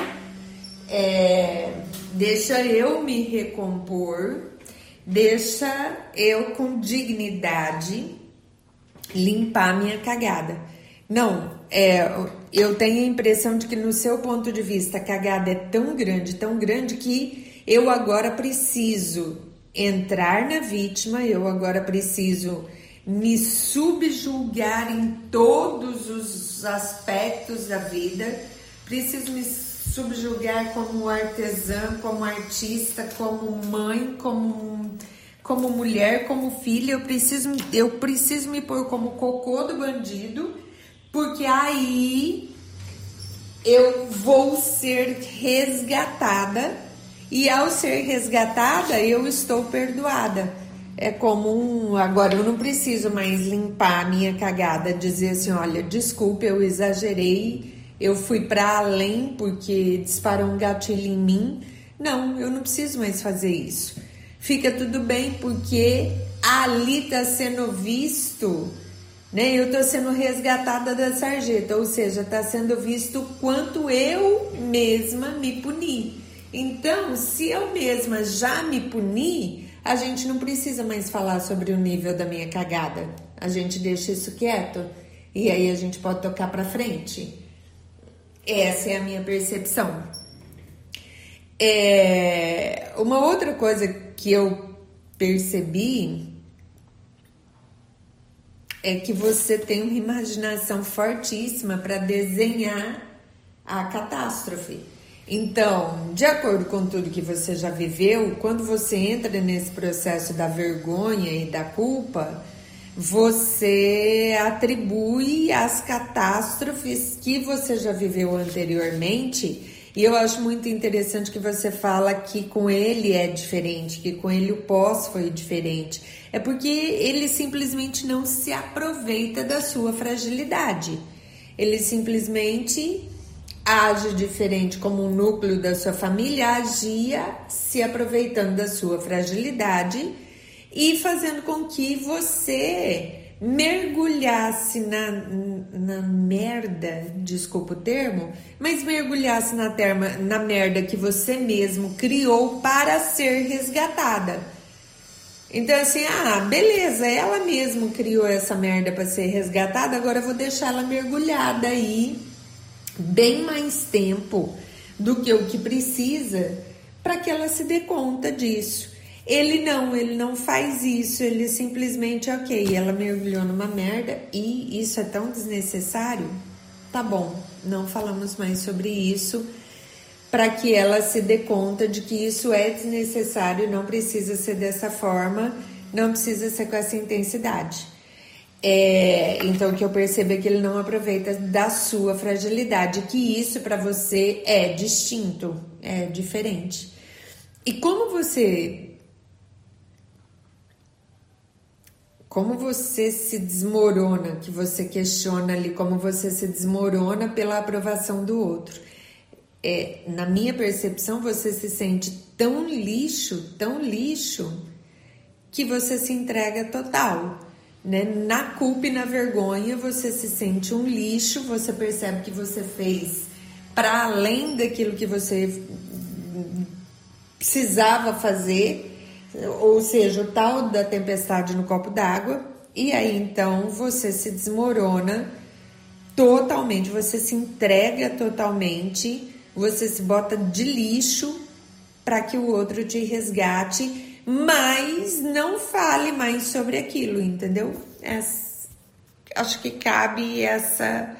é, deixa eu me recompor Deixa eu com dignidade limpar minha cagada. Não, é, eu tenho a impressão de que no seu ponto de vista a cagada é tão grande, tão grande que eu agora preciso entrar na vítima, eu agora preciso me subjulgar em todos os aspectos da vida, preciso me subjugar como artesã, como artista, como mãe, como, como mulher, como filha. Eu preciso, eu preciso me pôr como cocô do bandido, porque aí eu vou ser resgatada e ao ser resgatada eu estou perdoada. é comum, agora eu não preciso mais limpar a minha cagada, dizer assim, olha, desculpe, eu exagerei, eu fui para além porque disparou um gatilho em mim. Não, eu não preciso mais fazer isso. Fica tudo bem porque ali está sendo visto, né? Eu estou sendo resgatada da sarjeta, ou seja, está sendo visto quanto eu mesma me puni. Então, se eu mesma já me puni, a gente não precisa mais falar sobre o nível da minha cagada. A gente deixa isso quieto e aí a gente pode tocar para frente. Essa é a minha percepção. É, uma outra coisa que eu percebi é que você tem uma imaginação fortíssima para desenhar a catástrofe. Então, de acordo com tudo que você já viveu, quando você entra nesse processo da vergonha e da culpa, você atribui as catástrofes que você já viveu anteriormente. E eu acho muito interessante que você fala que com ele é diferente, que com ele o pós foi diferente. É porque ele simplesmente não se aproveita da sua fragilidade. Ele simplesmente age diferente como o núcleo da sua família agia, se aproveitando da sua fragilidade e fazendo com que você mergulhasse na, na merda, desculpa o termo, mas mergulhasse na, terma, na merda que você mesmo criou para ser resgatada. Então, assim, ah, beleza, ela mesmo criou essa merda para ser resgatada, agora eu vou deixar ela mergulhada aí bem mais tempo do que o que precisa para que ela se dê conta disso. Ele não, ele não faz isso, ele simplesmente, ok, ela mergulhou numa merda e isso é tão desnecessário. Tá bom, não falamos mais sobre isso para que ela se dê conta de que isso é desnecessário, não precisa ser dessa forma, não precisa ser com essa intensidade. É, então, que eu percebo é que ele não aproveita da sua fragilidade, que isso para você é distinto, é diferente. E como você. Como você se desmorona, que você questiona ali, como você se desmorona pela aprovação do outro. É, na minha percepção, você se sente tão lixo, tão lixo, que você se entrega total né? Na culpa e na vergonha, você se sente um lixo, você percebe que você fez para além daquilo que você precisava fazer, ou seja, o tal da tempestade no copo d'água, e aí então você se desmorona totalmente, você se entrega totalmente, você se bota de lixo para que o outro te resgate mas não fale mais sobre aquilo, entendeu? acho que cabe essa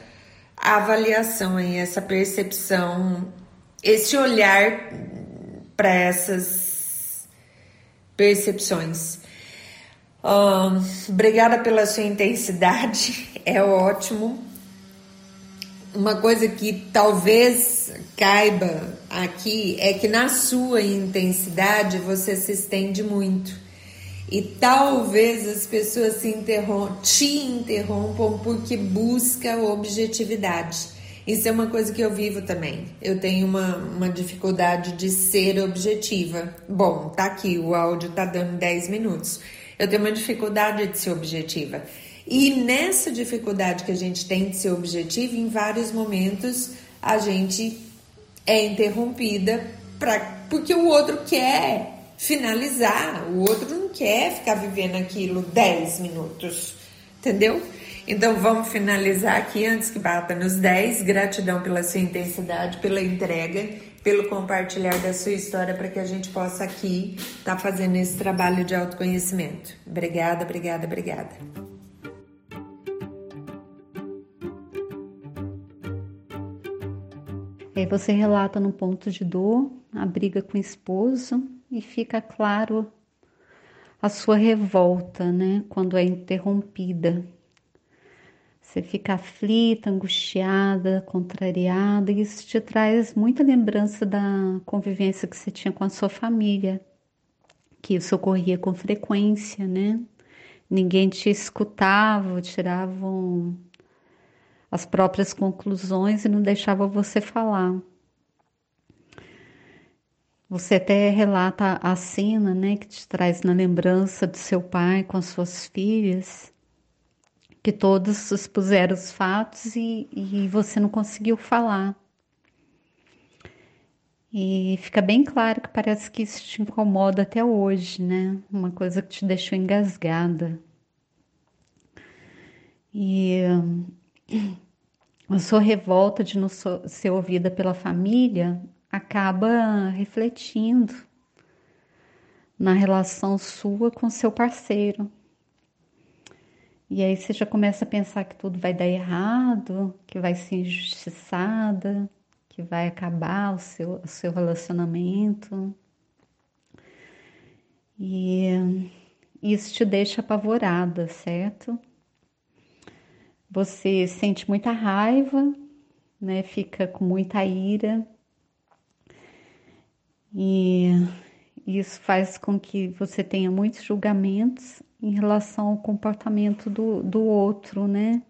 avaliação aí, essa percepção, esse olhar para essas percepções. obrigada pela sua intensidade, é ótimo. Uma coisa que talvez caiba aqui é que na sua intensidade você se estende muito. E talvez as pessoas se interrom te interrompam porque busca objetividade. Isso é uma coisa que eu vivo também. Eu tenho uma, uma dificuldade de ser objetiva. Bom, tá aqui, o áudio tá dando 10 minutos. Eu tenho uma dificuldade de ser objetiva. E nessa dificuldade que a gente tem de ser objetiva, em vários momentos a gente é interrompida pra, porque o outro quer finalizar, o outro não quer ficar vivendo aquilo 10 minutos, entendeu? Então vamos finalizar aqui antes que bata nos 10. Gratidão pela sua intensidade, pela entrega, pelo compartilhar da sua história para que a gente possa aqui estar tá fazendo esse trabalho de autoconhecimento. Obrigada, obrigada, obrigada. Aí você relata no ponto de dor a briga com o esposo e fica claro a sua revolta, né? Quando é interrompida. Você fica aflita, angustiada, contrariada, e isso te traz muita lembrança da convivência que você tinha com a sua família. que isso ocorria com frequência, né? Ninguém te escutava, tiravam as próprias conclusões e não deixava você falar. Você até relata a cena, né, que te traz na lembrança de seu pai com as suas filhas, que todos expuseram os fatos e, e você não conseguiu falar. E fica bem claro que parece que isso te incomoda até hoje, né? Uma coisa que te deixou engasgada. E a sua revolta de não ser ouvida pela família acaba refletindo na relação sua com seu parceiro. E aí você já começa a pensar que tudo vai dar errado, que vai ser injustiçada, que vai acabar o seu, o seu relacionamento. E isso te deixa apavorada, certo? Você sente muita raiva, né? Fica com muita ira. E isso faz com que você tenha muitos julgamentos em relação ao comportamento do, do outro, né?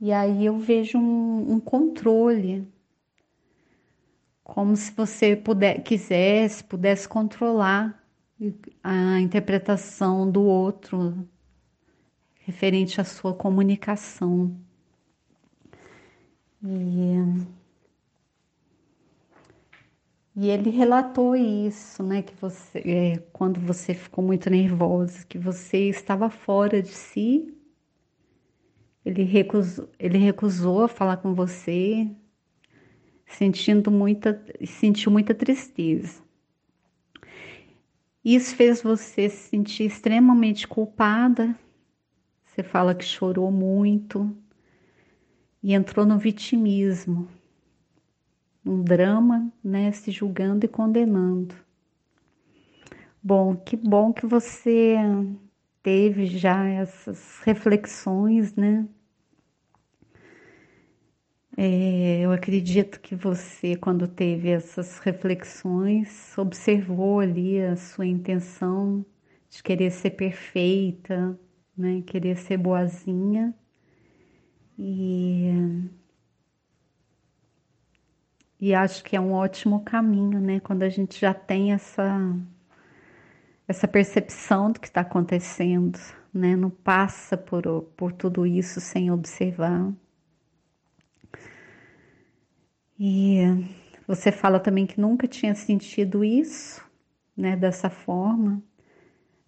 E aí eu vejo um, um controle, como se você puder, quisesse, pudesse controlar a interpretação do outro referente à sua comunicação. E, e ele relatou isso, né? Que você, é, quando você ficou muito nervosa, que você estava fora de si. Ele recusou, ele recusou falar com você, sentindo muita, sentiu muita tristeza. Isso fez você se sentir extremamente culpada. Você fala que chorou muito e entrou no vitimismo, um drama, né, se julgando e condenando. Bom, que bom que você teve já essas reflexões, né? É, eu acredito que você, quando teve essas reflexões, observou ali a sua intenção de querer ser perfeita, né? Querer ser boazinha e e acho que é um ótimo caminho, né? Quando a gente já tem essa essa percepção do que está acontecendo, né? Não passa por, por tudo isso sem observar. E você fala também que nunca tinha sentido isso, né, dessa forma,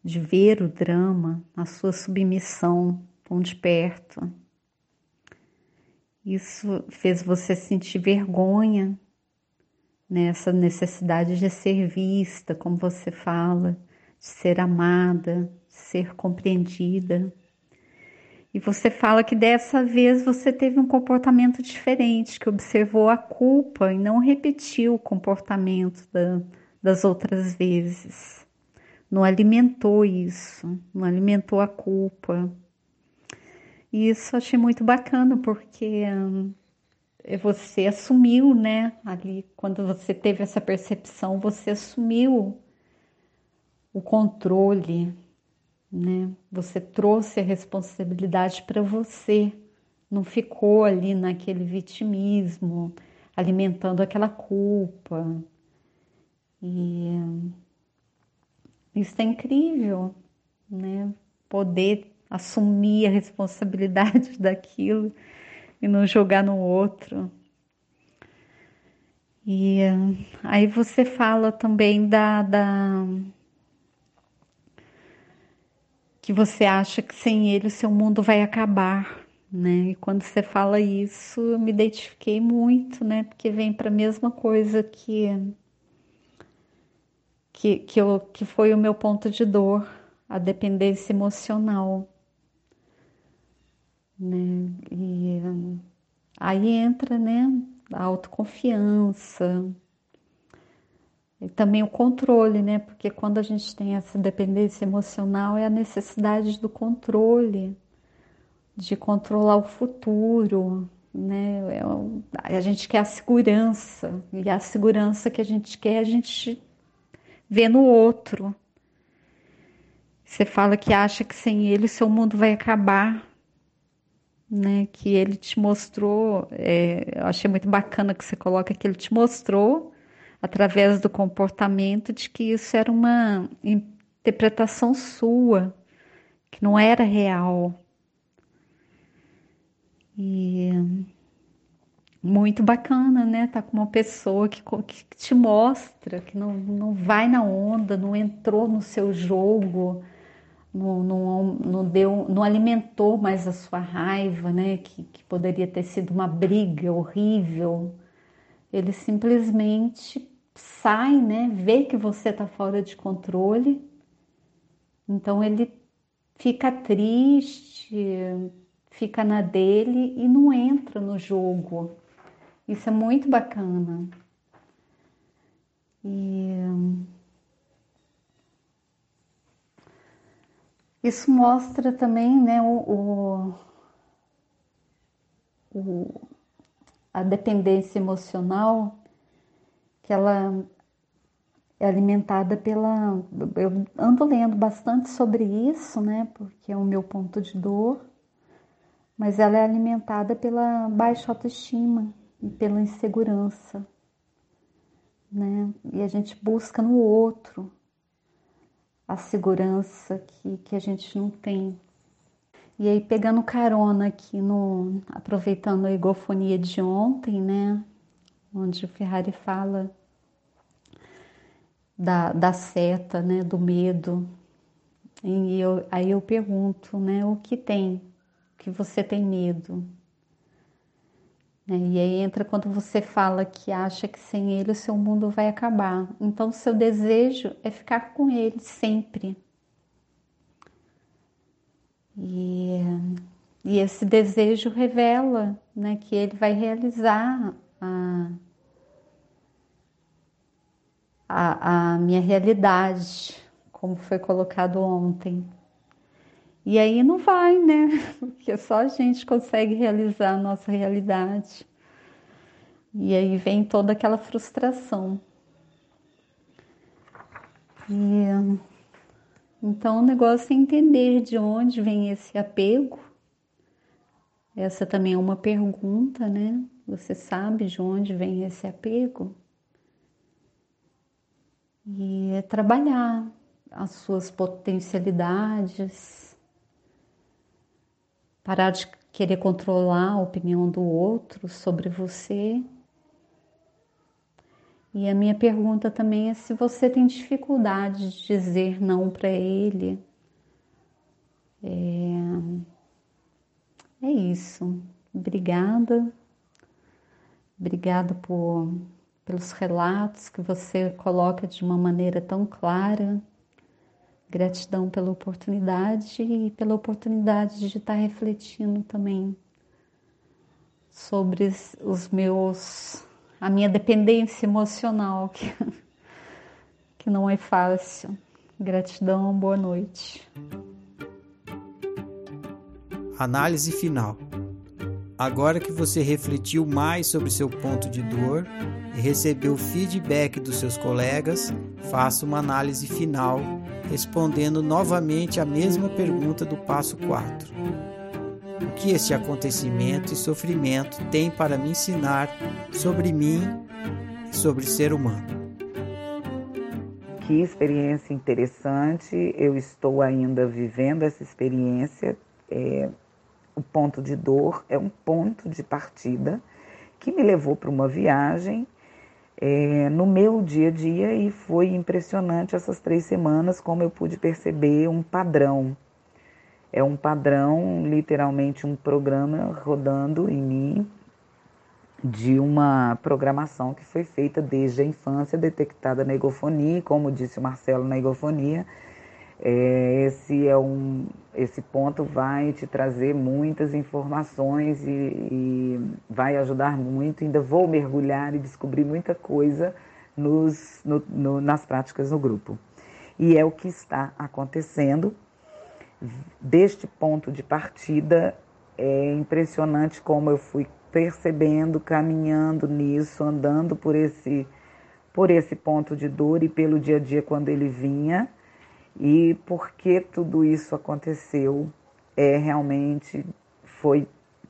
de ver o drama, a sua submissão tão de perto. Isso fez você sentir vergonha nessa necessidade de ser vista, como você fala, de ser amada, de ser compreendida. E você fala que dessa vez você teve um comportamento diferente, que observou a culpa e não repetiu o comportamento da, das outras vezes. Não alimentou isso, não alimentou a culpa. E isso achei muito bacana, porque hum, você assumiu, né? Ali, quando você teve essa percepção, você assumiu o controle né? Você trouxe a responsabilidade para você, não ficou ali naquele vitimismo, alimentando aquela culpa. E isso é incrível, né? Poder assumir a responsabilidade daquilo e não jogar no outro. E aí você fala também da, da que você acha que sem ele o seu mundo vai acabar, né? E quando você fala isso, eu me identifiquei muito, né? Porque vem para a mesma coisa que que, que, eu, que foi o meu ponto de dor, a dependência emocional, né? E aí entra, né? A autoconfiança, e também o controle, né? Porque quando a gente tem essa dependência emocional, é a necessidade do controle, de controlar o futuro, né? É a gente quer a segurança, e a segurança que a gente quer, a gente vê no outro. Você fala que acha que sem ele seu mundo vai acabar, né? Que ele te mostrou, é, eu achei muito bacana que você coloca que ele te mostrou através do comportamento de que isso era uma interpretação sua, que não era real. E muito bacana, né? Tá com uma pessoa que, que te mostra, que não, não vai na onda, não entrou no seu jogo, não, não, deu, não alimentou mais a sua raiva, né? Que, que poderia ter sido uma briga horrível. Ele simplesmente sai, né? Vê que você tá fora de controle. Então ele fica triste, fica na dele e não entra no jogo. Isso é muito bacana. E isso mostra também né, o, o, a dependência emocional que ela é alimentada pela. Eu ando lendo bastante sobre isso, né? Porque é o meu ponto de dor, mas ela é alimentada pela baixa autoestima e pela insegurança, né? E a gente busca no outro a segurança que, que a gente não tem. E aí, pegando carona aqui no. aproveitando a egofonia de ontem, né? Onde o Ferrari fala da, da seta, né? Do medo. E eu, aí eu pergunto, né? O que tem? que você tem medo? Né? E aí entra quando você fala que acha que sem ele o seu mundo vai acabar. Então, seu desejo é ficar com ele sempre. E, e esse desejo revela né, que ele vai realizar a, a, a minha realidade, como foi colocado ontem. E aí não vai, né? Porque só a gente consegue realizar a nossa realidade. E aí vem toda aquela frustração. E então o negócio é entender de onde vem esse apego. Essa também é uma pergunta, né? Você sabe de onde vem esse apego? E é trabalhar as suas potencialidades, parar de querer controlar a opinião do outro sobre você. E a minha pergunta também é se você tem dificuldade de dizer não para ele. É... é isso. Obrigada. Obrigada por, pelos relatos que você coloca de uma maneira tão clara. Gratidão pela oportunidade e pela oportunidade de estar refletindo também sobre os meus a minha dependência emocional que, que não é fácil. Gratidão, boa noite. Análise final. Agora que você refletiu mais sobre seu ponto de dor e recebeu feedback dos seus colegas, faça uma análise final, respondendo novamente a mesma pergunta do passo 4. O que este acontecimento e sofrimento tem para me ensinar sobre mim e sobre ser humano? Que experiência interessante, eu estou ainda vivendo essa experiência. É, o ponto de dor é um ponto de partida que me levou para uma viagem é, no meu dia a dia e foi impressionante essas três semanas como eu pude perceber um padrão. É um padrão, literalmente um programa rodando em mim de uma programação que foi feita desde a infância, detectada na egofonia, como disse o Marcelo na egofonia, esse é um, esse ponto vai te trazer muitas informações e, e, vai ajudar muito. Ainda vou mergulhar e descobrir muita coisa nos, no, no, nas práticas no grupo. E é o que está acontecendo. Deste ponto de partida, é impressionante como eu fui percebendo, caminhando nisso, andando por esse, por esse ponto de dor e pelo dia a dia quando ele vinha E por que tudo isso aconteceu é realmente foi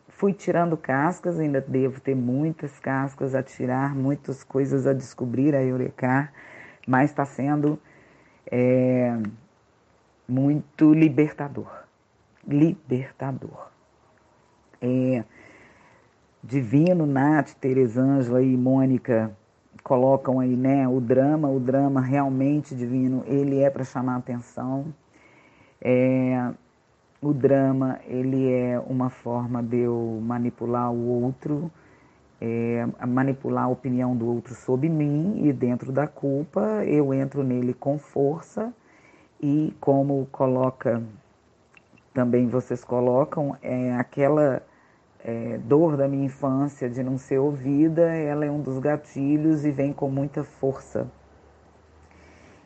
fui tirando cascas, ainda devo ter muitas cascas a tirar, muitas coisas a descobrir, a eurecar, mas está sendo é, muito libertador. Libertador. É, Divino, Nath, Teresângela e Mônica colocam aí, né, o drama, o drama realmente divino, ele é para chamar atenção. É, o drama, ele é uma forma de eu manipular o outro, é, manipular a opinião do outro sobre mim e dentro da culpa eu entro nele com força e como coloca, também vocês colocam, é aquela é, dor da minha infância de não ser ouvida, ela é um dos gatilhos e vem com muita força.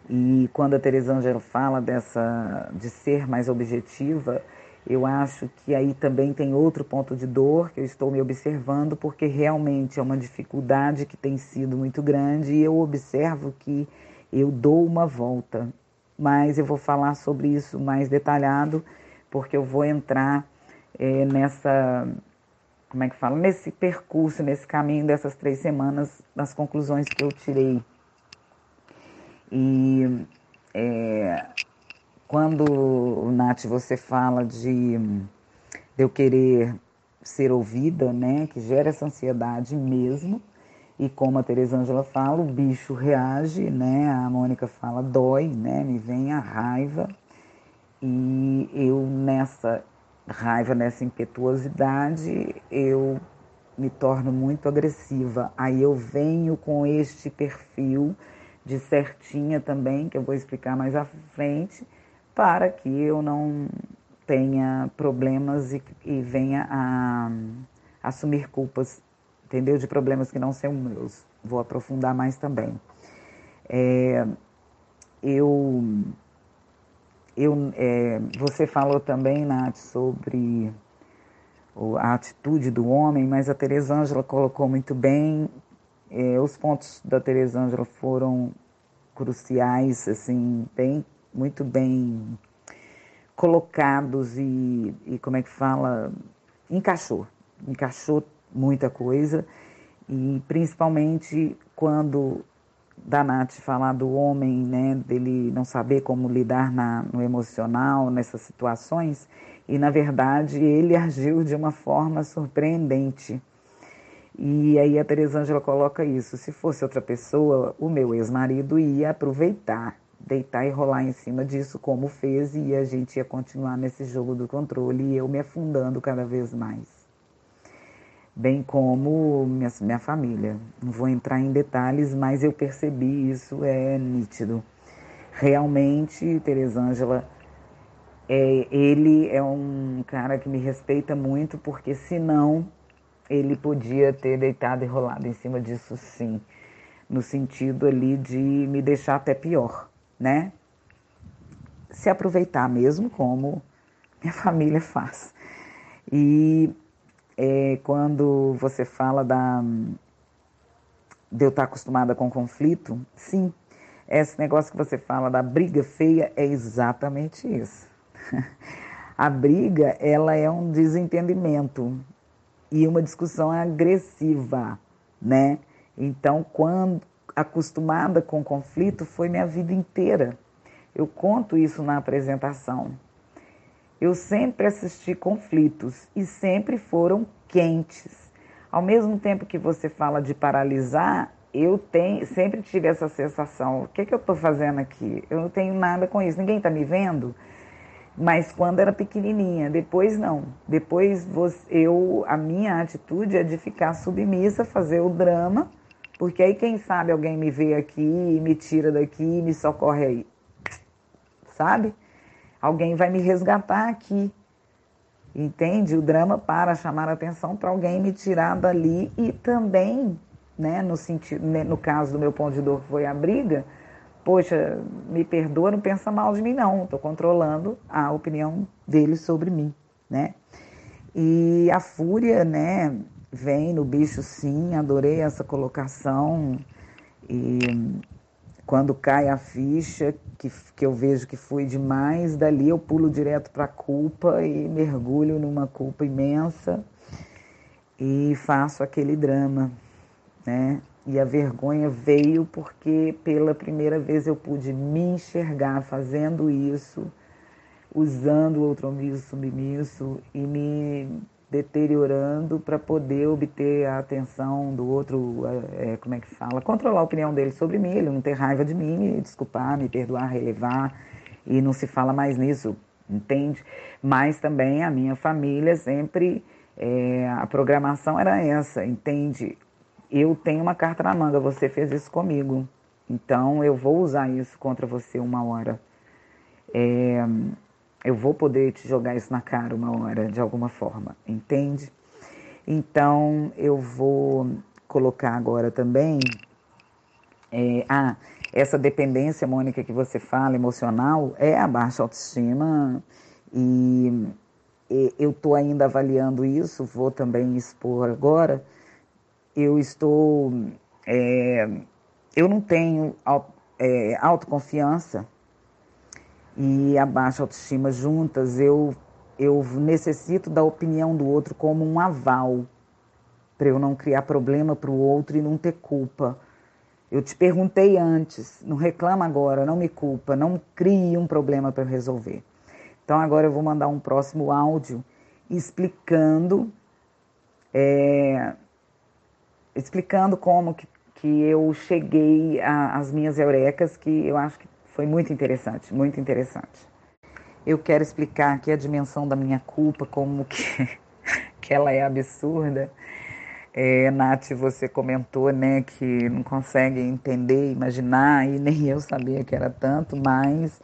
E quando a Teresângela fala dessa de ser mais objetiva, eu acho que aí também tem outro ponto de dor que eu estou me observando, porque realmente é uma dificuldade que tem sido muito grande e eu observo que eu dou uma volta. Mas eu vou falar sobre isso mais detalhado, porque eu vou entrar é, nessa, como é que fala, nesse percurso, nesse caminho dessas três semanas, das conclusões que eu tirei. E é, quando, Nath, você fala de, de eu querer ser ouvida, né, que gera essa ansiedade mesmo, e como a Teresângela fala, o bicho reage, né, a Mônica fala, dói, né, me vem a raiva, e eu nessa raiva, nessa impetuosidade, eu me torno muito agressiva. Aí eu venho com este perfil de certinha também, que eu vou explicar mais à frente, para que eu não tenha problemas e, e venha a, a assumir culpas, entendeu? De problemas que não são meus. Vou aprofundar mais também. É, eu, eu, é, você falou também, Nath, sobre a atitude do homem, mas a Teresângela colocou muito bem é, os pontos da Teresângela foram cruciais, assim, bem, muito bem colocados e, e como é que fala, encaixou, encaixou muita coisa e principalmente quando da Nath falar do homem, né, dele não saber como lidar na, no emocional, nessas situações, e na verdade ele agiu de uma forma surpreendente. E aí a Teresângela coloca isso: se fosse outra pessoa, o meu ex-marido ia aproveitar, deitar e rolar em cima disso, como fez, e a gente ia continuar nesse jogo do controle e eu me afundando cada vez mais. Bem como minha, minha família. Não vou entrar em detalhes, mas eu percebi isso, é nítido. Realmente, Teresângela, é, ele é um cara que me respeita muito, porque senão ele podia ter deitado e rolado em cima disso sim, no sentido ali de me deixar até pior, né? Se aproveitar mesmo como minha família faz. E é, quando você fala da de eu estar acostumada com conflito, sim, esse negócio que você fala da briga feia é exatamente isso. A briga, ela é um desentendimento e uma discussão agressiva, né? Então, quando acostumada com conflito, foi minha vida inteira. Eu conto isso na apresentação. Eu sempre assisti conflitos e sempre foram quentes. Ao mesmo tempo que você fala de paralisar, eu tenho, sempre tive essa sensação: o que, é que eu estou fazendo aqui? Eu não tenho nada com isso, ninguém está me vendo? Mas quando era pequenininha, depois não. Depois você, eu, a minha atitude é de ficar submissa, fazer o drama, porque aí quem sabe alguém me vê aqui, me tira daqui, me socorre aí. Sabe? Alguém vai me resgatar aqui. Entende? O drama para chamar a atenção para alguém me tirar dali e também, né, no sentido, né, no caso do meu ponto de dor que foi a briga, poxa, me perdoa, não pensa mal de mim, não. Estou controlando a opinião dele sobre mim, né? E a fúria, né, vem no bicho, sim. Adorei essa colocação. E Quando cai a ficha, que, que eu vejo que fui demais, dali eu pulo direto para a culpa e mergulho numa culpa imensa e faço aquele drama, né? E a vergonha veio porque pela primeira vez eu pude me enxergar fazendo isso, usando o outro submisso e me deteriorando para poder obter a atenção do outro, é, como é que fala, controlar a opinião dele sobre mim, ele não ter raiva de mim, me desculpar, me perdoar, relevar e não se fala mais nisso, entende? Mas também a minha família sempre é, a programação era essa, entende? eu tenho uma carta na manga, você fez isso comigo, então eu vou usar isso contra você uma hora. É, eu vou poder te jogar isso na cara uma hora, de alguma forma, entende? Então eu vou colocar agora também. É, ah, essa dependência, Mônica, que você fala, emocional, é a baixa autoestima e, e eu estou ainda avaliando isso, vou também expor agora eu estou. É, eu não tenho é, autoconfiança e a baixa autoestima juntas, eu, eu necessito da opinião do outro como um aval para eu não criar problema para o outro e não ter culpa. Eu te perguntei antes, não reclama agora, não me culpa, não crie um problema para resolver. Então agora eu vou mandar um próximo áudio explicando é, explicando como que, que eu cheguei às minhas eurecas, que eu acho que foi muito interessante, muito interessante. Eu quero explicar aqui a dimensão da minha culpa, como que, que ela é absurda. É, Nath, você comentou né, que não consegue entender, imaginar, e nem eu sabia que era tanto, mas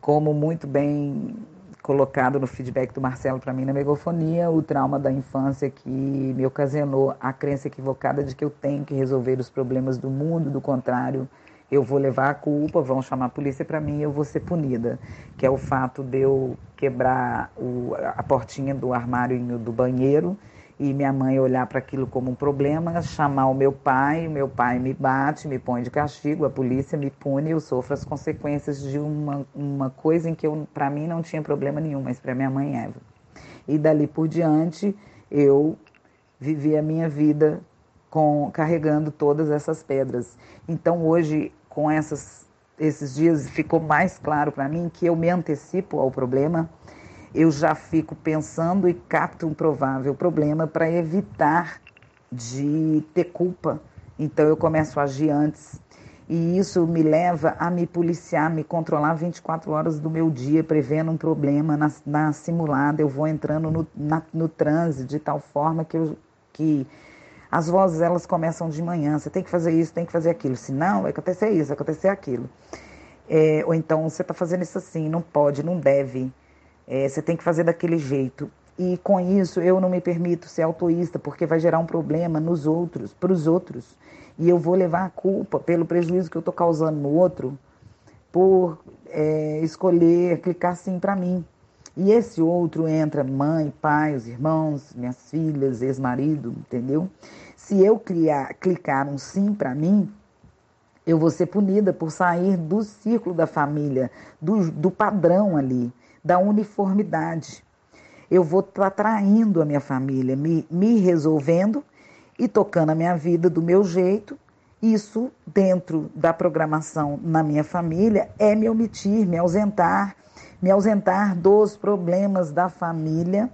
como muito bem colocado no feedback do Marcelo para mim na megafonia, o trauma da infância que me ocasionou a crença equivocada de que eu tenho que resolver os problemas do mundo, do contrário, eu vou levar a culpa, vão chamar a polícia para mim eu vou ser punida. Que é o fato de eu quebrar o, a portinha do armário do banheiro e minha mãe olhar para aquilo como um problema, chamar o meu pai, meu pai me bate, me põe de castigo, a polícia me pune eu sofro as consequências de uma, uma coisa em que para mim não tinha problema nenhum, mas para minha mãe Eva. E dali por diante eu vivi a minha vida com carregando todas essas pedras. Então hoje com essas esses dias ficou mais claro para mim que eu me antecipo ao problema eu já fico pensando e capto um provável problema para evitar de ter culpa. Então eu começo a agir antes. E isso me leva a me policiar, me controlar 24 horas do meu dia, prevendo um problema na, na simulada. Eu vou entrando no, na, no transe de tal forma que, eu, que as vozes elas começam de manhã. Você tem que fazer isso, tem que fazer aquilo. Se não, vai acontecer isso, vai acontecer aquilo. É, ou então você está fazendo isso assim, não pode, não deve. É, você tem que fazer daquele jeito. E com isso eu não me permito ser autoísta, porque vai gerar um problema nos outros, para os outros. E eu vou levar a culpa pelo prejuízo que eu estou causando no outro por é, escolher clicar sim para mim. E esse outro entra mãe, pai, os irmãos, minhas filhas, ex-marido, entendeu? Se eu criar, clicar um sim para mim, eu vou ser punida por sair do círculo da família, do, do padrão ali da uniformidade. Eu vou estar traindo a minha família, me, me resolvendo e tocando a minha vida do meu jeito. Isso, dentro da programação na minha família, é me omitir, me ausentar, me ausentar dos problemas da família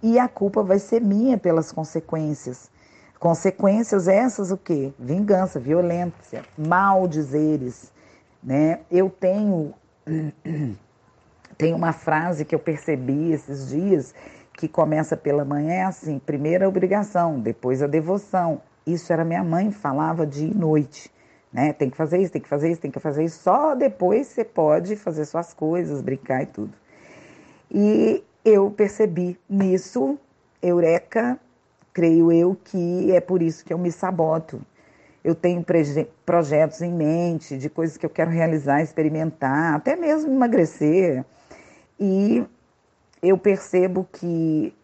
e a culpa vai ser minha pelas consequências. Consequências essas o quê? Vingança, violência, maldizeres, né? Eu tenho tem uma frase que eu percebi esses dias que começa pela manhã é assim: primeiro a obrigação, depois a devoção. Isso era minha mãe falava de noite, né? Tem que fazer isso, tem que fazer isso, tem que fazer isso. Só depois você pode fazer suas coisas, brincar e tudo. E eu percebi nisso, eureka, creio eu que é por isso que eu me saboto. Eu tenho projetos em mente de coisas que eu quero realizar, experimentar, até mesmo emagrecer e eu percebo que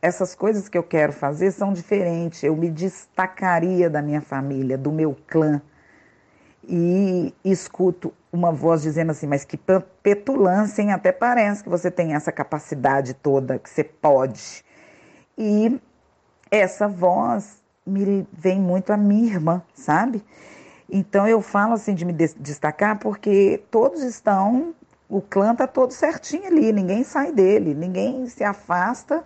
essas coisas que eu quero fazer são diferentes. Eu me destacaria da minha família, do meu clã. E escuto uma voz dizendo assim, mas que petulância, hein? Até parece que você tem essa capacidade toda, que você pode. E essa voz me vem muito a minha irmã, sabe? Então eu falo assim de me destacar porque todos estão, o clã tá todo certinho ali, ninguém sai dele, ninguém se afasta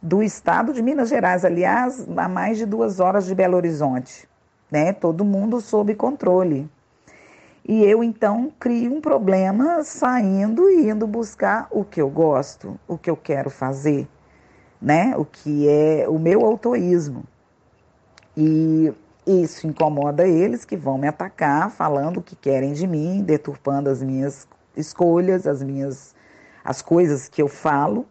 do estado de Minas Gerais, aliás, a mais de duas horas de Belo Horizonte, né? Todo mundo sob controle. E eu então crio um problema saindo e indo buscar o que eu gosto, o que eu quero fazer, né? O que é o meu autoísmo. E isso incomoda eles que vão me atacar falando o que querem de mim, deturpando as minhas escolhas, as minhas as coisas que eu falo.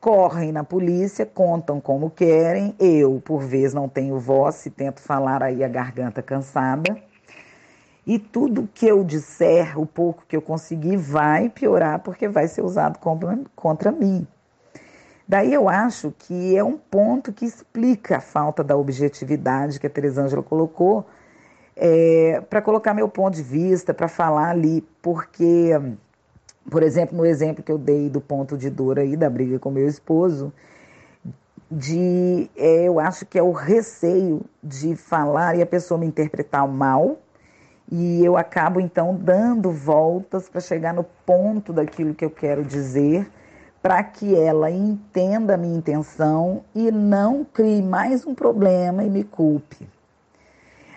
Correm na polícia, contam como querem. Eu, por vez, não tenho voz e tento falar aí a garganta cansada e tudo que eu disser, o pouco que eu conseguir, vai piorar porque vai ser usado contra, contra mim. Daí eu acho que é um ponto que explica a falta da objetividade que a Teresângela colocou, é, para colocar meu ponto de vista, para falar ali, porque, por exemplo, no exemplo que eu dei do ponto de dor aí, da briga com meu esposo, de, é, eu acho que é o receio de falar e a pessoa me interpretar mal, e eu acabo então dando voltas para chegar no ponto daquilo que eu quero dizer, para que ela entenda a minha intenção e não crie mais um problema e me culpe.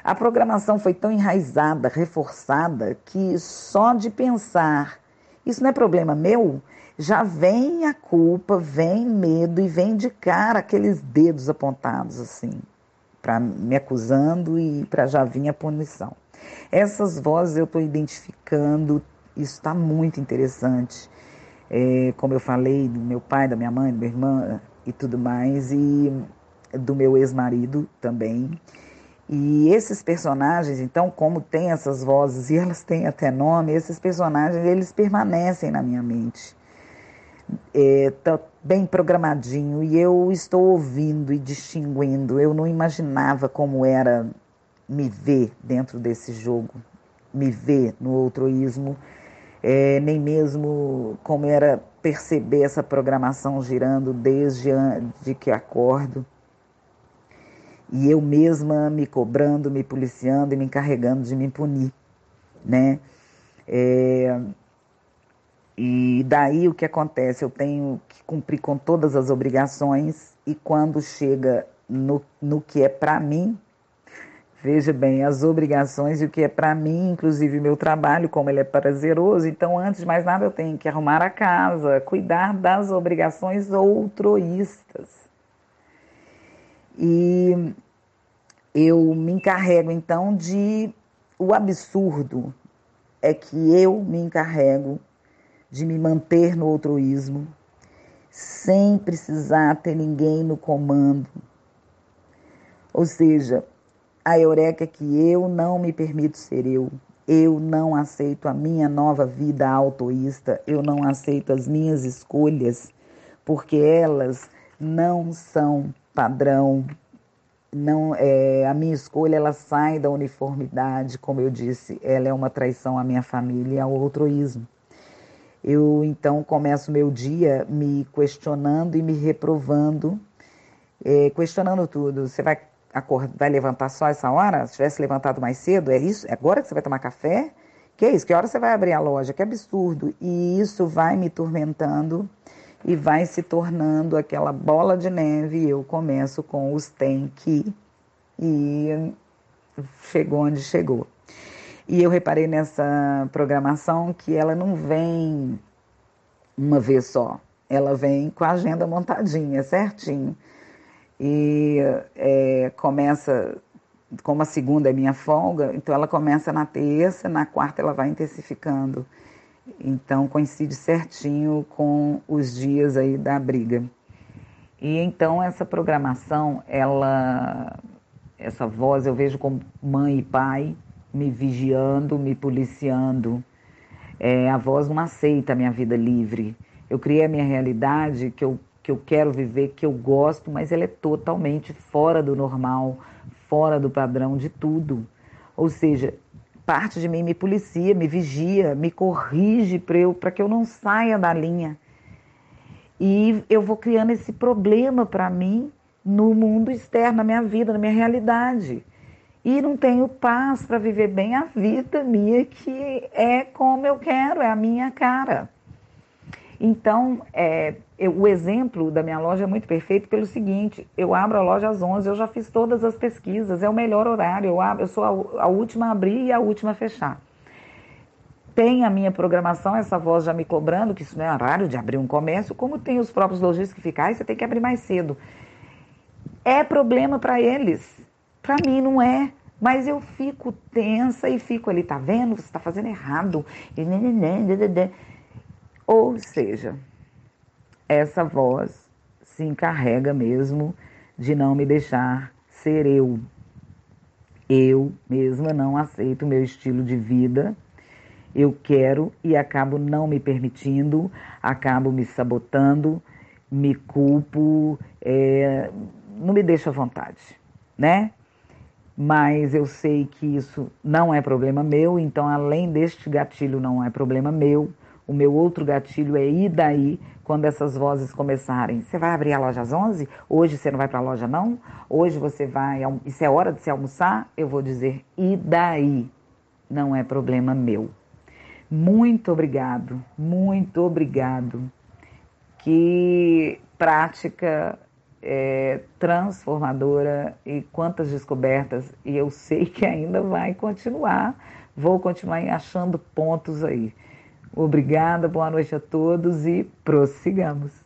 A programação foi tão enraizada, reforçada, que só de pensar, isso não é problema meu, já vem a culpa, vem medo e vem de cara aqueles dedos apontados assim, para me acusando e para já vir a punição. Essas vozes eu estou identificando, isso está muito interessante. É, como eu falei, do meu pai, da minha mãe, da minha irmã e tudo mais, e do meu ex-marido também. E esses personagens, então, como tem essas vozes e elas têm até nome, esses personagens eles permanecem na minha mente. É, tá bem programadinho e eu estou ouvindo e distinguindo. Eu não imaginava como era me ver dentro desse jogo, me ver no outroísmo, é, nem mesmo como era perceber essa programação girando desde de que acordo. E eu mesma me cobrando, me policiando e me encarregando de me punir, né? É, e daí o que acontece? Eu tenho que cumprir com todas as obrigações e quando chega no, no que é para mim, Veja bem, as obrigações e o que é para mim, inclusive meu trabalho, como ele é prazeroso. Então, antes de mais nada, eu tenho que arrumar a casa, cuidar das obrigações outroístas. E eu me encarrego então de o absurdo é que eu me encarrego de me manter no outroísmo sem precisar ter ninguém no comando. Ou seja, a eureka que eu não me permito ser eu. Eu não aceito a minha nova vida autoísta, eu não aceito as minhas escolhas, porque elas não são padrão. Não, é, a minha escolha ela sai da uniformidade, como eu disse, ela é uma traição à minha família e ao outroísmo. Eu então começo meu dia me questionando e me reprovando, é, questionando tudo. Você vai vai levantar só essa hora? Se tivesse levantado mais cedo, é isso? É agora que você vai tomar café? Que é isso? Que hora você vai abrir a loja? Que absurdo. E isso vai me tormentando e vai se tornando aquela bola de neve. Eu começo com os tem que e chegou onde chegou. E eu reparei nessa programação que ela não vem uma vez só, ela vem com a agenda montadinha, certinho e é, começa, como a segunda é minha folga, então ela começa na terça, na quarta ela vai intensificando. Então coincide certinho com os dias aí da briga. E então essa programação, ela, essa voz eu vejo como mãe e pai me vigiando, me policiando. É, a voz não aceita a minha vida livre. Eu criei a minha realidade que eu que eu quero viver, que eu gosto, mas ela é totalmente fora do normal, fora do padrão de tudo. Ou seja, parte de mim me policia, me vigia, me corrige para que eu não saia da linha. E eu vou criando esse problema para mim no mundo externo, na minha vida, na minha realidade. E não tenho paz para viver bem a vida minha, que é como eu quero, é a minha cara. Então, é, eu, o exemplo da minha loja é muito perfeito pelo seguinte: eu abro a loja às 11, eu já fiz todas as pesquisas, é o melhor horário, eu, abro, eu sou a, a última a abrir e a última a fechar. Tem a minha programação, essa voz já me cobrando que isso não é horário de abrir um comércio, como tem os próprios lojistas que ficam, você tem que abrir mais cedo. É problema para eles, para mim não é. Mas eu fico tensa e fico ali, tá vendo? Você está fazendo errado. Ou seja, essa voz se encarrega mesmo de não me deixar ser eu. Eu mesma não aceito meu estilo de vida. Eu quero e acabo não me permitindo, acabo me sabotando, me culpo, é, não me deixa à vontade, né? Mas eu sei que isso não é problema meu, então além deste gatilho não é problema meu, o meu outro gatilho é ir daí quando essas vozes começarem. Você vai abrir a loja às 11? Hoje você não vai para a loja não? Hoje você vai, isso é hora de se almoçar? Eu vou dizer, e daí? Não é problema meu. Muito obrigado, muito obrigado. Que prática é, transformadora e quantas descobertas, e eu sei que ainda vai continuar, vou continuar achando pontos aí. Obrigada, boa noite a todos e prossigamos.